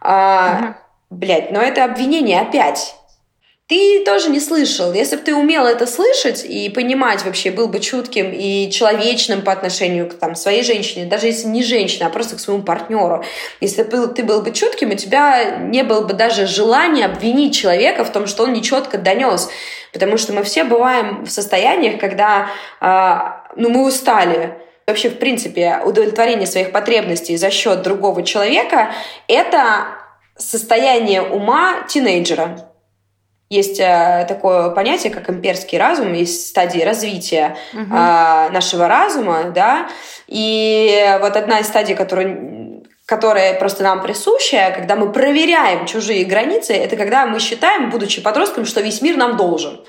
а, угу. блядь, но это обвинение опять. Ты тоже не слышал. Если бы ты умел это слышать и понимать вообще, был бы чутким и человечным по отношению к там, своей женщине, даже если не женщина, а просто к своему партнеру. Если бы ты был бы чутким, у тебя не было бы даже желания обвинить человека в том, что он нечетко донес. Потому что мы все бываем в состояниях, когда а, ну, мы устали. Вообще, в принципе, удовлетворение своих потребностей за счет другого человека – это состояние ума тинейджера. Есть э, такое понятие, как имперский разум, есть стадии развития угу. нашего разума, да, и вот одна из стадий, которую которая просто нам присуща, когда мы проверяем чужие границы, это когда мы считаем, будучи подростком, что весь мир нам должен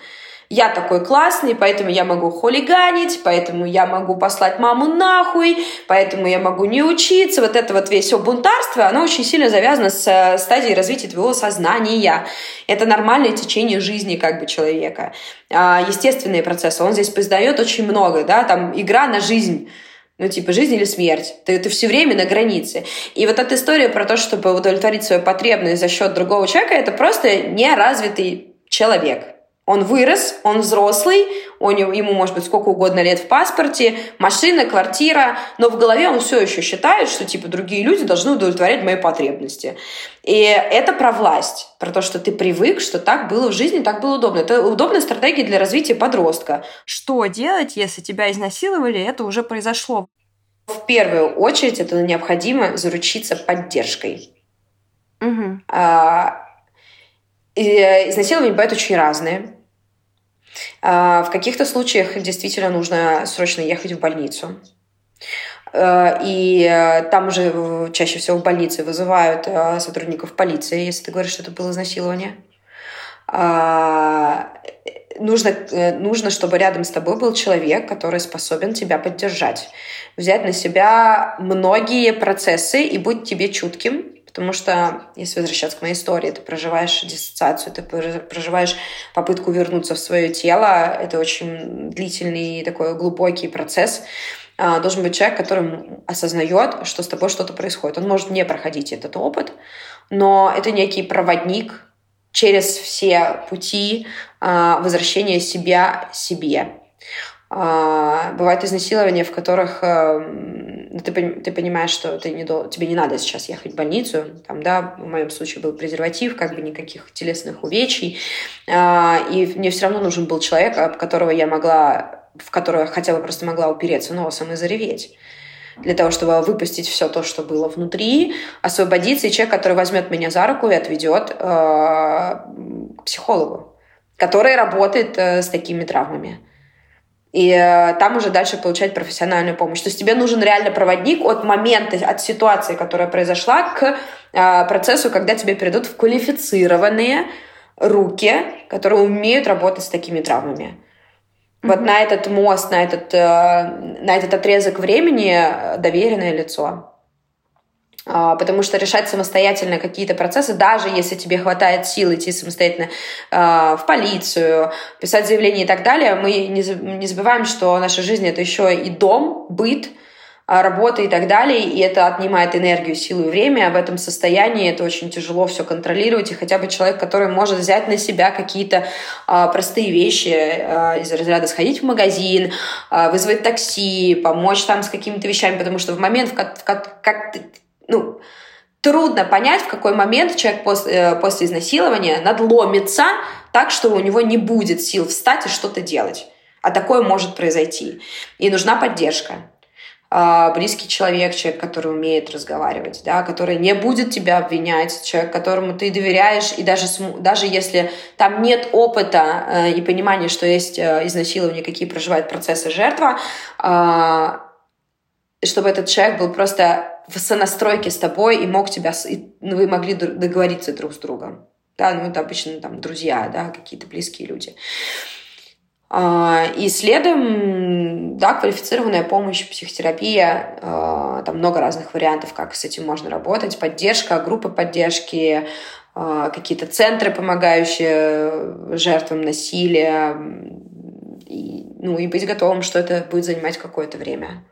я такой классный, поэтому я могу хулиганить, поэтому я могу послать маму нахуй, поэтому я могу не учиться. Вот это вот весь все бунтарство, оно очень сильно завязано с э, стадией развития твоего сознания. Это нормальное течение жизни как бы человека. А, естественные процессы. Он здесь познает очень много, да, там игра на жизнь. Ну, типа, жизнь или смерть. Ты, ты все время на границе. И вот эта история про то, чтобы удовлетворить свою потребность за счет другого человека, это просто неразвитый человек. Он вырос, он взрослый, он, ему может быть сколько угодно лет в паспорте, машина, квартира, но в голове он все еще считает, что типа другие люди должны удовлетворять мои потребности. И это про власть, про то, что ты привык, что так было в жизни, так было удобно. Это удобная стратегия для развития подростка. Что делать, если тебя изнасиловали, это уже произошло? В первую очередь это необходимо заручиться поддержкой. Угу. А, изнасилования бывают очень разные. А, в каких-то случаях действительно нужно срочно ехать в больницу. А, и э, там уже чаще всего в больнице вызывают э, сотрудников полиции, если ты говоришь, что это было изнасилование. А, нужно, э, нужно, чтобы рядом с тобой был человек, который способен тебя поддержать. Взять на себя многие процессы и быть тебе чутким, Потому что, если возвращаться к моей истории, ты проживаешь диссоциацию, ты проживаешь попытку вернуться в свое тело. Это очень длительный такой глубокий процесс. А, должен быть человек, который осознает, что с тобой что-то происходит. Он может не проходить этот опыт, но это некий проводник через все пути а, возвращения себя себе. А, бывают изнасилования, в которых ну, ты, ты понимаешь, что ты не, тебе не надо сейчас ехать в больницу. Там, да, в моем случае был презерватив, как бы никаких телесных увечий. А, и мне все равно нужен был человек, об которого я могла, в которого хотя бы просто могла упереться носом и зареветь для того, чтобы выпустить все то, что было внутри, освободиться, и человек, который возьмет меня за руку и отведет э, к психологу, который работает э, с такими травмами и э, там уже дальше получать профессиональную помощь. То есть тебе нужен реально проводник от момента, от ситуации, которая произошла, к э, процессу, когда тебе перейдут в квалифицированные руки, которые умеют работать с такими травмами. Mm-hmm. Вот на этот мост, на этот, э, на этот отрезок времени доверенное лицо. А, потому что решать самостоятельно какие-то процессы, даже если тебе хватает сил идти самостоятельно э, в полицию, писать заявление и так далее, мы не забываем, что наша жизнь это еще и дом, быт, а, работа и так далее, и это отнимает энергию, силу и время. В этом состоянии это очень тяжело все контролировать, и хотя бы человек, который может взять на себя какие-то э, простые вещи э, из разряда сходить в магазин, э, вызвать такси, помочь там с какими-то вещами, потому что в момент, как, как, как ну, трудно понять, в какой момент человек после, э, после изнасилования надломится так, что у него не будет сил встать и что-то делать. А такое может произойти. И нужна поддержка. А, близкий человек, человек, который умеет разговаривать, да, который не будет тебя обвинять, человек, которому ты доверяешь, и даже, даже если там нет опыта э, и понимания, что есть э, изнасилование, какие проживает процессы жертва, а, чтобы этот человек был просто в сонастройке с тобой и мог тебя, и, ну, вы могли договориться друг с другом. Да, ну, это обычно там друзья, да, какие-то близкие люди. А, и следом, да, квалифицированная помощь, психотерапия, а, там много разных вариантов, как с этим можно работать, поддержка, группы поддержки, а, какие-то центры, помогающие жертвам насилия, и, ну, и быть готовым, что это будет занимать какое-то время.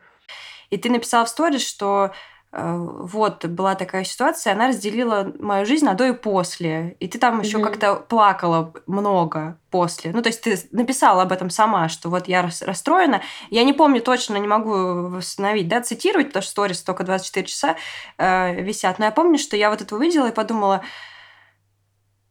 И ты написала в сторис, что э, вот была такая ситуация, она разделила мою жизнь на до и после. И ты там еще mm-hmm. как-то плакала много после. Ну, то есть ты написала об этом сама, что вот я расстроена. Я не помню точно, не могу восстановить, да, цитировать, потому что сторис только 24 часа э, висят. Но я помню, что я вот это увидела и подумала,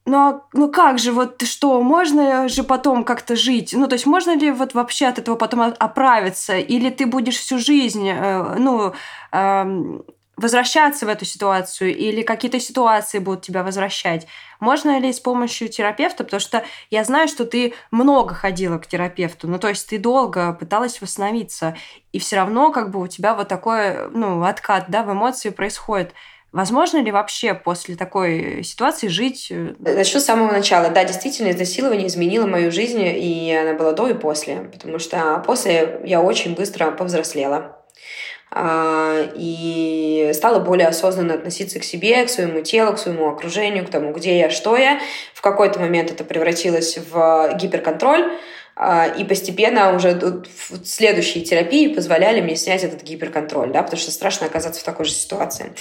ну, а, ну как же, вот что, можно же потом как-то жить? Ну, то есть можно ли вот вообще от этого потом оправиться? Или ты будешь всю жизнь, э, ну, э, возвращаться в эту ситуацию? Или какие-то ситуации будут тебя возвращать? Можно ли с помощью терапевта? Потому что я знаю, что ты много ходила к терапевту, ну, то есть ты долго пыталась восстановиться, и все равно как бы у тебя вот такой, ну, откат, да, в эмоции происходит. Возможно ли вообще после такой ситуации жить? Э, Начну с самого начала. Да, действительно, изнасилование изменило мою жизнь, и она была до и после. Потому что после я очень быстро повзрослела а, и стала более осознанно относиться к себе, к своему телу, к своему окружению, к тому, где я, что я. В какой-то момент это превратилось в гиперконтроль, а, и постепенно уже следующие терапии позволяли мне снять этот гиперконтроль, да, потому что страшно оказаться в такой же ситуации.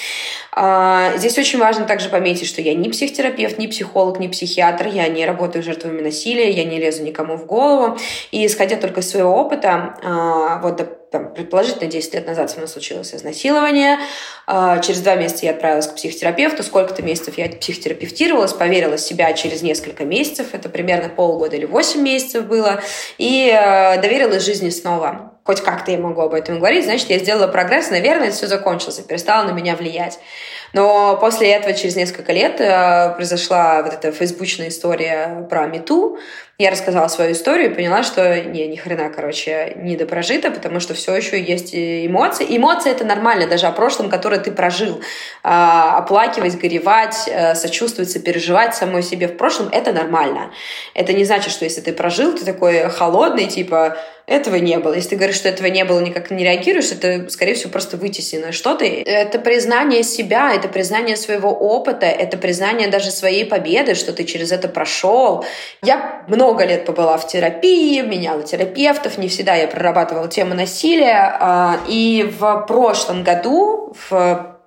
А, здесь очень важно также пометить, что я не психотерапевт, не психолог, не психиатр, я не работаю с жертвами насилия, я не лезу никому в голову. И исходя только из своего опыта, а, вот там, предположительно, 10 лет назад со мной случилось изнасилование. Через два месяца я отправилась к психотерапевту. Сколько-то месяцев я психотерапевтировалась, поверила в себя через несколько месяцев. Это примерно полгода или 8 месяцев было. И э, доверилась жизни снова. Хоть как-то я могу об этом говорить, значит, я сделала прогресс, наверное, это все закончилось, перестало на меня влиять. Но после этого, через несколько лет, э, произошла вот эта фейсбучная история про Мету. Я рассказала свою историю и поняла, что не, ни хрена, короче, не допрожито, потому что все еще есть эмоции. Эмоции — это нормально, даже о прошлом, которое ты прожил. А, оплакивать, горевать, э, сочувствовать, сопереживать самой себе в прошлом — это нормально. Это не значит, что если ты прожил, ты такой холодный, типа, этого не было. Если ты говоришь, что этого не было, никак не реагируешь, это, скорее всего, просто вытеснено что-то. Это признание себя, это признание своего опыта, это признание даже своей победы, что ты через это прошел. Я много лет побыла в терапии, меняла терапевтов, не всегда я прорабатывала тему насилия. А, и в прошлом году, в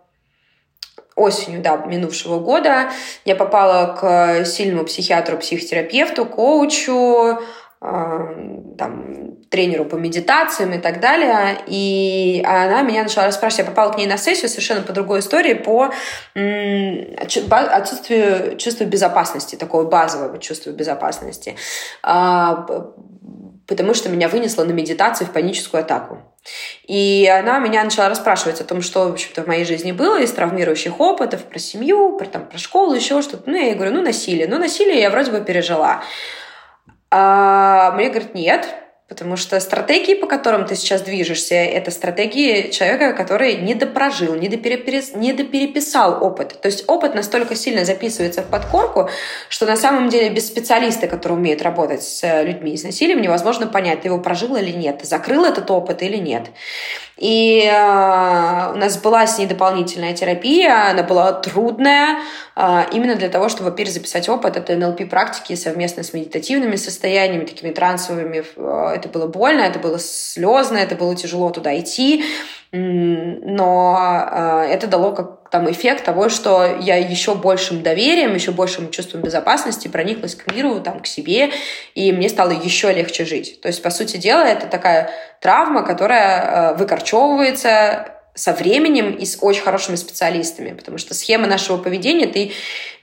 осенью, да, минувшего года, я попала к сильному психиатру, психотерапевту, коучу, там, тренеру по медитациям и так далее. И она меня начала расспрашивать. Я попала к ней на сессию совершенно по другой истории, по отсутствию чувства безопасности, такого базового чувства безопасности. А, потому что меня вынесло на медитации в паническую атаку. И она меня начала расспрашивать о том, что, в общем-то, в моей жизни было из травмирующих опытов, про семью, про, там, про школу, еще что-то. Ну, я ей говорю, ну, насилие. Ну, насилие я вроде бы пережила. А мне говорят, нет, Потому что стратегии, по которым ты сейчас движешься, это стратегии человека, который не допрожил, не, доперепис... не допереписал опыт. То есть опыт настолько сильно записывается в подкорку, что на самом деле без специалиста, который умеет работать с людьми с насилием, невозможно понять, ты его прожил или нет, закрыл этот опыт или нет. И э, у нас была с ней дополнительная терапия, она была трудная, э, именно для того, чтобы перезаписать опыт. Это НЛП-практики совместно с медитативными состояниями, такими трансовыми. Э, это было больно, это было слезно, это было тяжело туда идти но это дало как там эффект того, что я еще большим доверием, еще большим чувством безопасности прониклась к миру, там, к себе, и мне стало еще легче жить. То есть, по сути дела, это такая травма, которая э, выкорчевывается со временем и с очень хорошими специалистами, потому что схема нашего поведения, ты,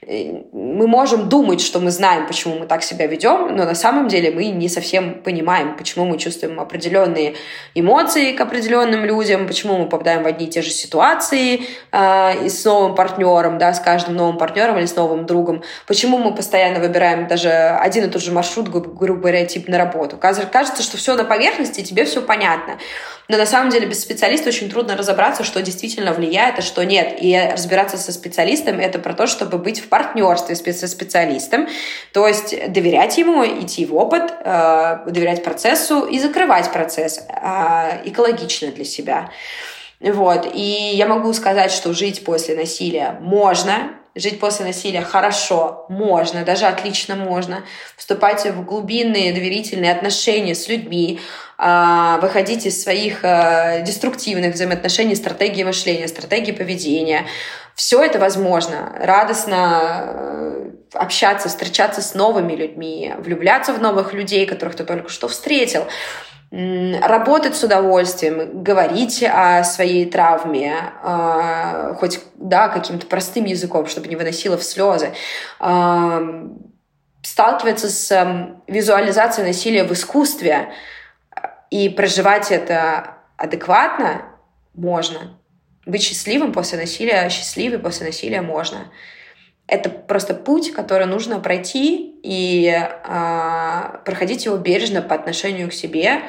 э, мы можем думать, что мы знаем, почему мы так себя ведем, но на самом деле мы не совсем понимаем, почему мы чувствуем определенные эмоции к определенным людям, почему мы попадаем в одни и те же ситуации э, и с новым партнером, да, с каждым новым партнером или с новым другом, почему мы постоянно выбираем даже один и тот же маршрут, грубо говоря, тип на работу. Кажется, что все на поверхности, тебе все понятно. Но на самом деле без специалиста очень трудно разобраться, что действительно влияет, а что нет. И разбираться со специалистом — это про то, чтобы быть в партнерстве со специалистом, то есть доверять ему, идти в опыт, э, доверять процессу и закрывать процесс э, экологично для себя. Вот. И я могу сказать, что жить после насилия можно, жить после насилия хорошо, можно, даже отлично можно, вступать в глубинные доверительные отношения с людьми, выходить из своих а, деструктивных взаимоотношений, стратегии мышления, стратегии поведения. Все это возможно. Радостно э, общаться, встречаться с новыми людьми, влюбляться в новых людей, которых ты только что встретил. работать с удовольствием, говорить о своей травме, э, хоть да, каким-то простым языком, чтобы не выносило в слезы, сталкиваться с визуализацией насилия в искусстве и проживать это адекватно можно. Быть счастливым после насилия, счастливым после насилия можно. Это просто путь, который нужно пройти и э, проходить его бережно по отношению к себе,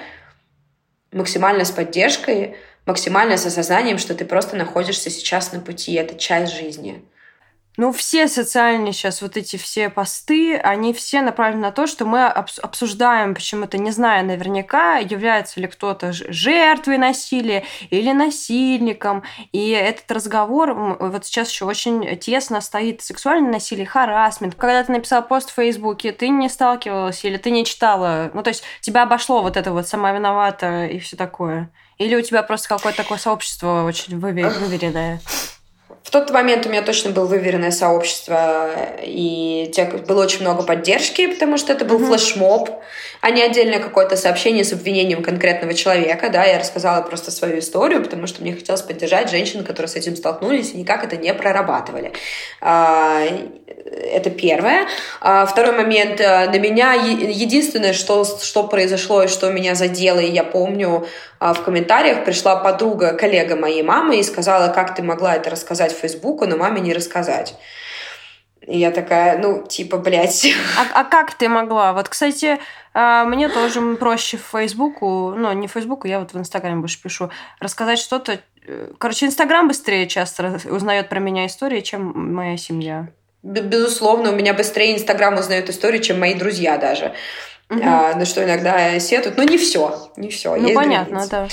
максимально с поддержкой, максимально с осознанием, что ты просто находишься сейчас на пути, это часть жизни. Ну, все социальные сейчас вот эти все посты, они все направлены на то, что мы обсуждаем почему-то, не зная наверняка, является ли кто-то жертвой насилия или насильником. И этот разговор вот сейчас еще очень тесно стоит сексуальное насилие, харасмент. Когда ты написал пост в Фейсбуке, ты не сталкивалась или ты не читала, ну, то есть тебя обошло вот это вот сама виновата и все такое. Или у тебя просто какое-то такое сообщество очень выверенное? В тот момент у меня точно было выверенное сообщество, и было очень много поддержки, потому что это был mm-hmm. флешмоб, а не отдельное какое-то сообщение с обвинением конкретного человека. Да, я рассказала просто свою историю, потому что мне хотелось поддержать женщин, которые с этим столкнулись и никак это не прорабатывали. Это первое. А, второй момент. Э, на меня единственное, что, что произошло и что меня задело, и я помню, а, в комментариях пришла подруга, коллега моей мамы и сказала, как ты могла это рассказать в Фейсбуку, но маме не рассказать. И я такая, ну, типа, блядь. А, а как ты могла? Вот, кстати, а, мне тоже проще в Фейсбуку, ну, не в Фейсбуку, я вот в Инстаграме больше пишу, рассказать что-то. Э, короче, Инстаграм быстрее часто узнает про меня истории, чем моя семья. Безусловно, у меня быстрее Инстаграм узнает истории, чем мои друзья даже. Угу. А, на что иногда сетут. Но не все. Не все. Ну, понятно, границы. да.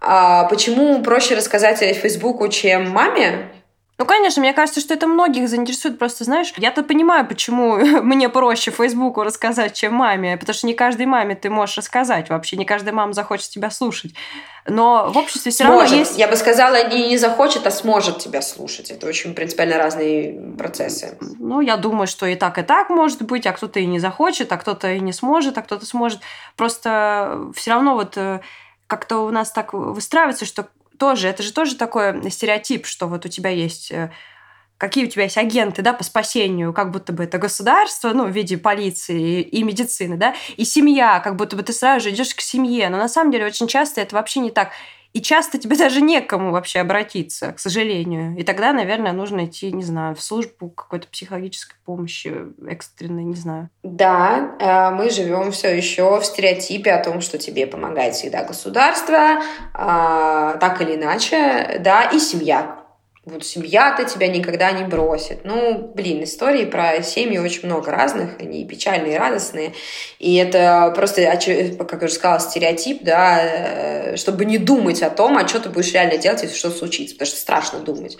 А почему проще рассказать Фейсбуку, чем маме? Ну, конечно, мне кажется, что это многих заинтересует. Просто, знаешь, я-то понимаю, почему мне проще Фейсбуку рассказать, чем маме. Потому что не каждой маме ты можешь рассказать вообще. Не каждая мама захочет тебя слушать. Но в обществе все равно есть... Я бы сказала, не, не захочет, а сможет тебя слушать. Это очень принципиально разные процессы. Ну, я думаю, что и так, и так может быть, а кто-то и не захочет, а кто-то и не сможет, а кто-то сможет. Просто все равно вот э, как-то у нас так выстраивается, что тоже, это же тоже такой стереотип, что вот у тебя есть э, какие у тебя есть агенты, да, по спасению, как будто бы это государство, ну, в виде полиции и, медицины, да, и семья, как будто бы ты сразу же идешь к семье. Но на самом деле очень часто это вообще не так. И часто тебе даже некому вообще обратиться, к сожалению. И тогда, наверное, нужно идти, не знаю, в службу какой-то психологической помощи экстренной, не знаю. Да, э, мы живем все еще в стереотипе о том, что тебе помогает всегда государство, а, так или иначе, да, и семья вот семья-то тебя никогда не бросит. Ну, блин, истории про семьи очень много разных, они печальные и радостные. И это просто, как я уже сказала, стереотип, да, э, чтобы не думать о том, а что ты будешь реально делать, если что случится, потому что страшно думать.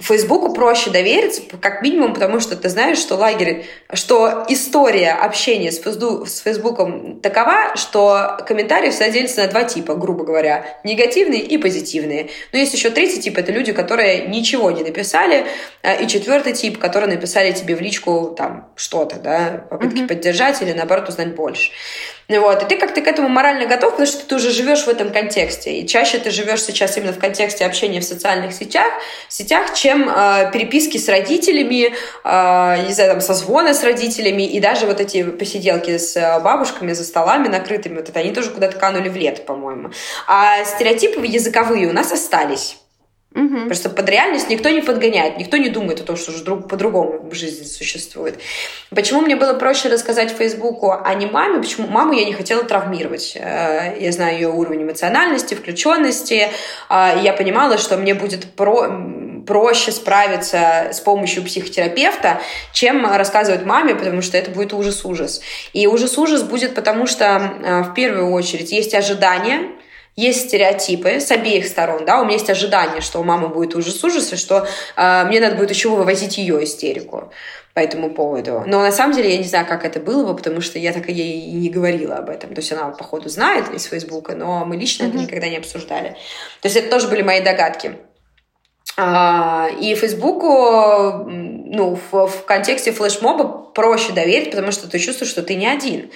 Фейсбуку проще довериться, как минимум, потому что ты знаешь, что лагерь, что история общения с Фейсбуком такова, что комментарии всегда делятся на два типа, грубо говоря, негативные и позитивные. Но есть еще третий тип, это люди, которые не ничего не написали. Э, и четвертый тип, который написали тебе в личку там что-то, да, попытки mm-hmm. поддержать или наоборот узнать больше. Вот. И ты как-то к этому морально готов, потому что ты уже живешь в этом контексте. И чаще ты живешь сейчас именно в контексте общения в социальных сетях, сетях чем э, переписки с родителями, э, не знаю, там, созвоны с родителями, и даже вот эти посиделки с э, бабушками за столами накрытыми, вот это они тоже куда-то канули в лет, по-моему. А стереотипы языковые у нас остались. Угу. Просто под реальность никто не подгоняет, никто не думает о том, что друг, по-другому в жизни существует. Почему мне было проще рассказать Фейсбуку, а не маме? Почему маму я не хотела травмировать? Э, я знаю ее уровень эмоциональности, включенности. Э, я понимала, что мне будет про проще справиться с помощью психотерапевта, чем рассказывать маме, потому что это будет ужас-ужас. И ужас-ужас будет потому, что э, в первую очередь есть ожидания, есть стереотипы с обеих сторон, да, у меня есть ожидание, что у мамы будет ужас-ужас, и что э, мне надо будет еще вывозить ее истерику по этому поводу. Но на самом деле я не знаю, как это было бы, потому что я так и ей и не говорила об этом. То есть она, походу, знает из Фейсбука, но мы лично mm-hmm. это никогда не обсуждали. То есть это тоже были мои догадки. А, и Фейсбуку, ну, в, в контексте флешмоба проще доверить, потому что ты чувствуешь, что ты не один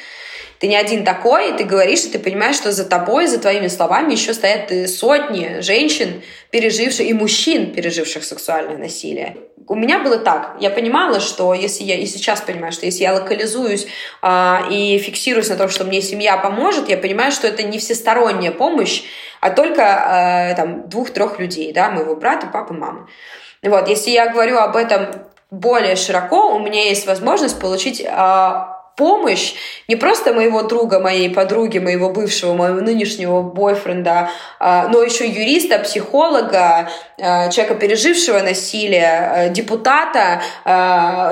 Ты не один такой, ты говоришь, и ты понимаешь, что за тобой, за твоими словами еще стоят сотни женщин, переживших, и мужчин, переживших сексуальное насилие. У меня было так. Я понимала, что если я и сейчас понимаю, что если я локализуюсь а, и фиксируюсь на том, что мне семья поможет, я понимаю, что это не всесторонняя помощь, а только а, там двух-трех людей, да, моего брата, папы, мамы. Вот, если я говорю об этом более широко, у меня есть возможность получить а, помощь не просто моего друга, моей подруги, моего бывшего, моего нынешнего бойфренда, а, но еще юриста, психолога, а, человека, пережившего насилие, а, депутата,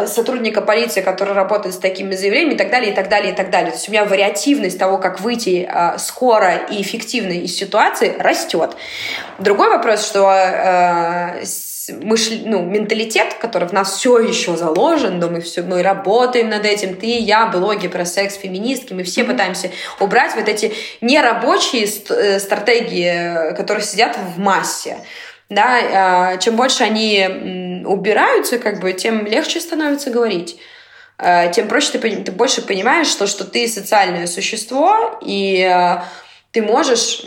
сотрудника полиции, который работает с такими заявлениями и так далее, и так далее, и так далее. То есть у меня вариативность того, как выйти скоро и эффективно из ситуации, растет. Другой вопрос, что мыш... ну, менталитет, который в нас все еще заложен, но мы, все, мы работаем над этим, ты, я, блоги про секс, феминистки, мы все пытаемся убрать вот эти нерабочие э, стратегии, которые сидят в массе. Да, а, чем больше они убираются, как бы, тем легче становится говорить а, тем проще ты, ты больше понимаешь, что, что ты социальное существо, и а, ты можешь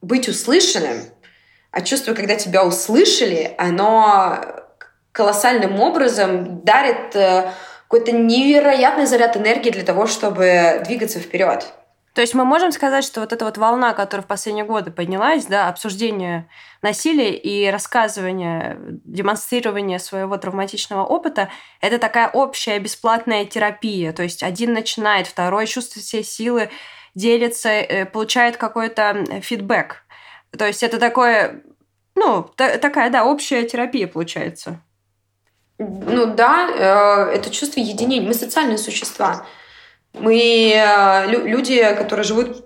быть услышанным, а чувство, когда тебя услышали, оно колоссальным образом дарит э, какой-то невероятный заряд энергии для того, чтобы двигаться вперед. То есть мы можем сказать, что вот эта вот волна, которая в последние годы поднялась, да, обсуждение насилия и рассказывание, демонстрирование своего травматичного опыта, это такая общая бесплатная терапия. То есть один начинает, второй чувствует все силы, делится, э, получает какой-то фидбэк. То есть это такое, ну, та- такая, да, общая терапия получается. Ну да, э, это чувство единения. Мы социальные существа. Мы э, люди, которые живут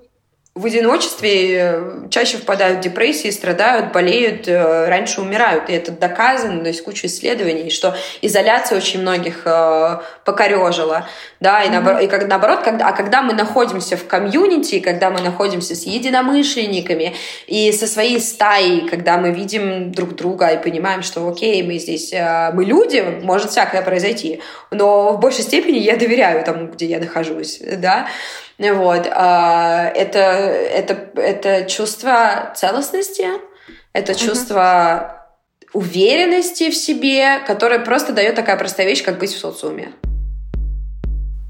в одиночестве э, чаще впадают в депрессии, страдают, болеют, э, раньше умирают. И это доказано, то есть куча исследований, что изоляция очень многих э, покорежила. Да, и, mm-hmm. наоборот, и как, наоборот, когда, а когда мы находимся в комьюнити, когда мы находимся с единомышленниками и со своей стаей, когда мы видим друг друга и понимаем, что окей, мы здесь, мы люди, может всякое произойти, но в большей степени я доверяю тому, где я нахожусь, да, вот. А, это, это, это чувство целостности, это чувство уверенности в себе, которое просто дает такая простая вещь, как быть в социуме.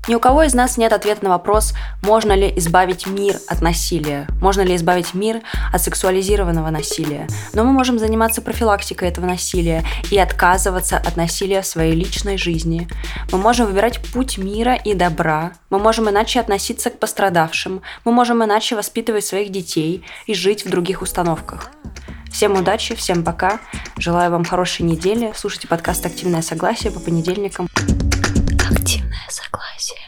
Ни у кого из нас нет ответа на вопрос, можно ли избавить мир от насилия, можно ли избавить мир от сексуализированного насилия. Но мы можем заниматься профилактикой этого насилия и отказываться от насилия в своей личной жизни. Мы можем выбирать путь мира и добра. Мы можем иначе относиться к пострадавшим. Мы можем иначе воспитывать своих детей и жить в других установках. Всем удачи, всем пока. Желаю вам хорошей недели. Слушайте подкаст «Активное согласие» по понедельникам. Интимное согласие.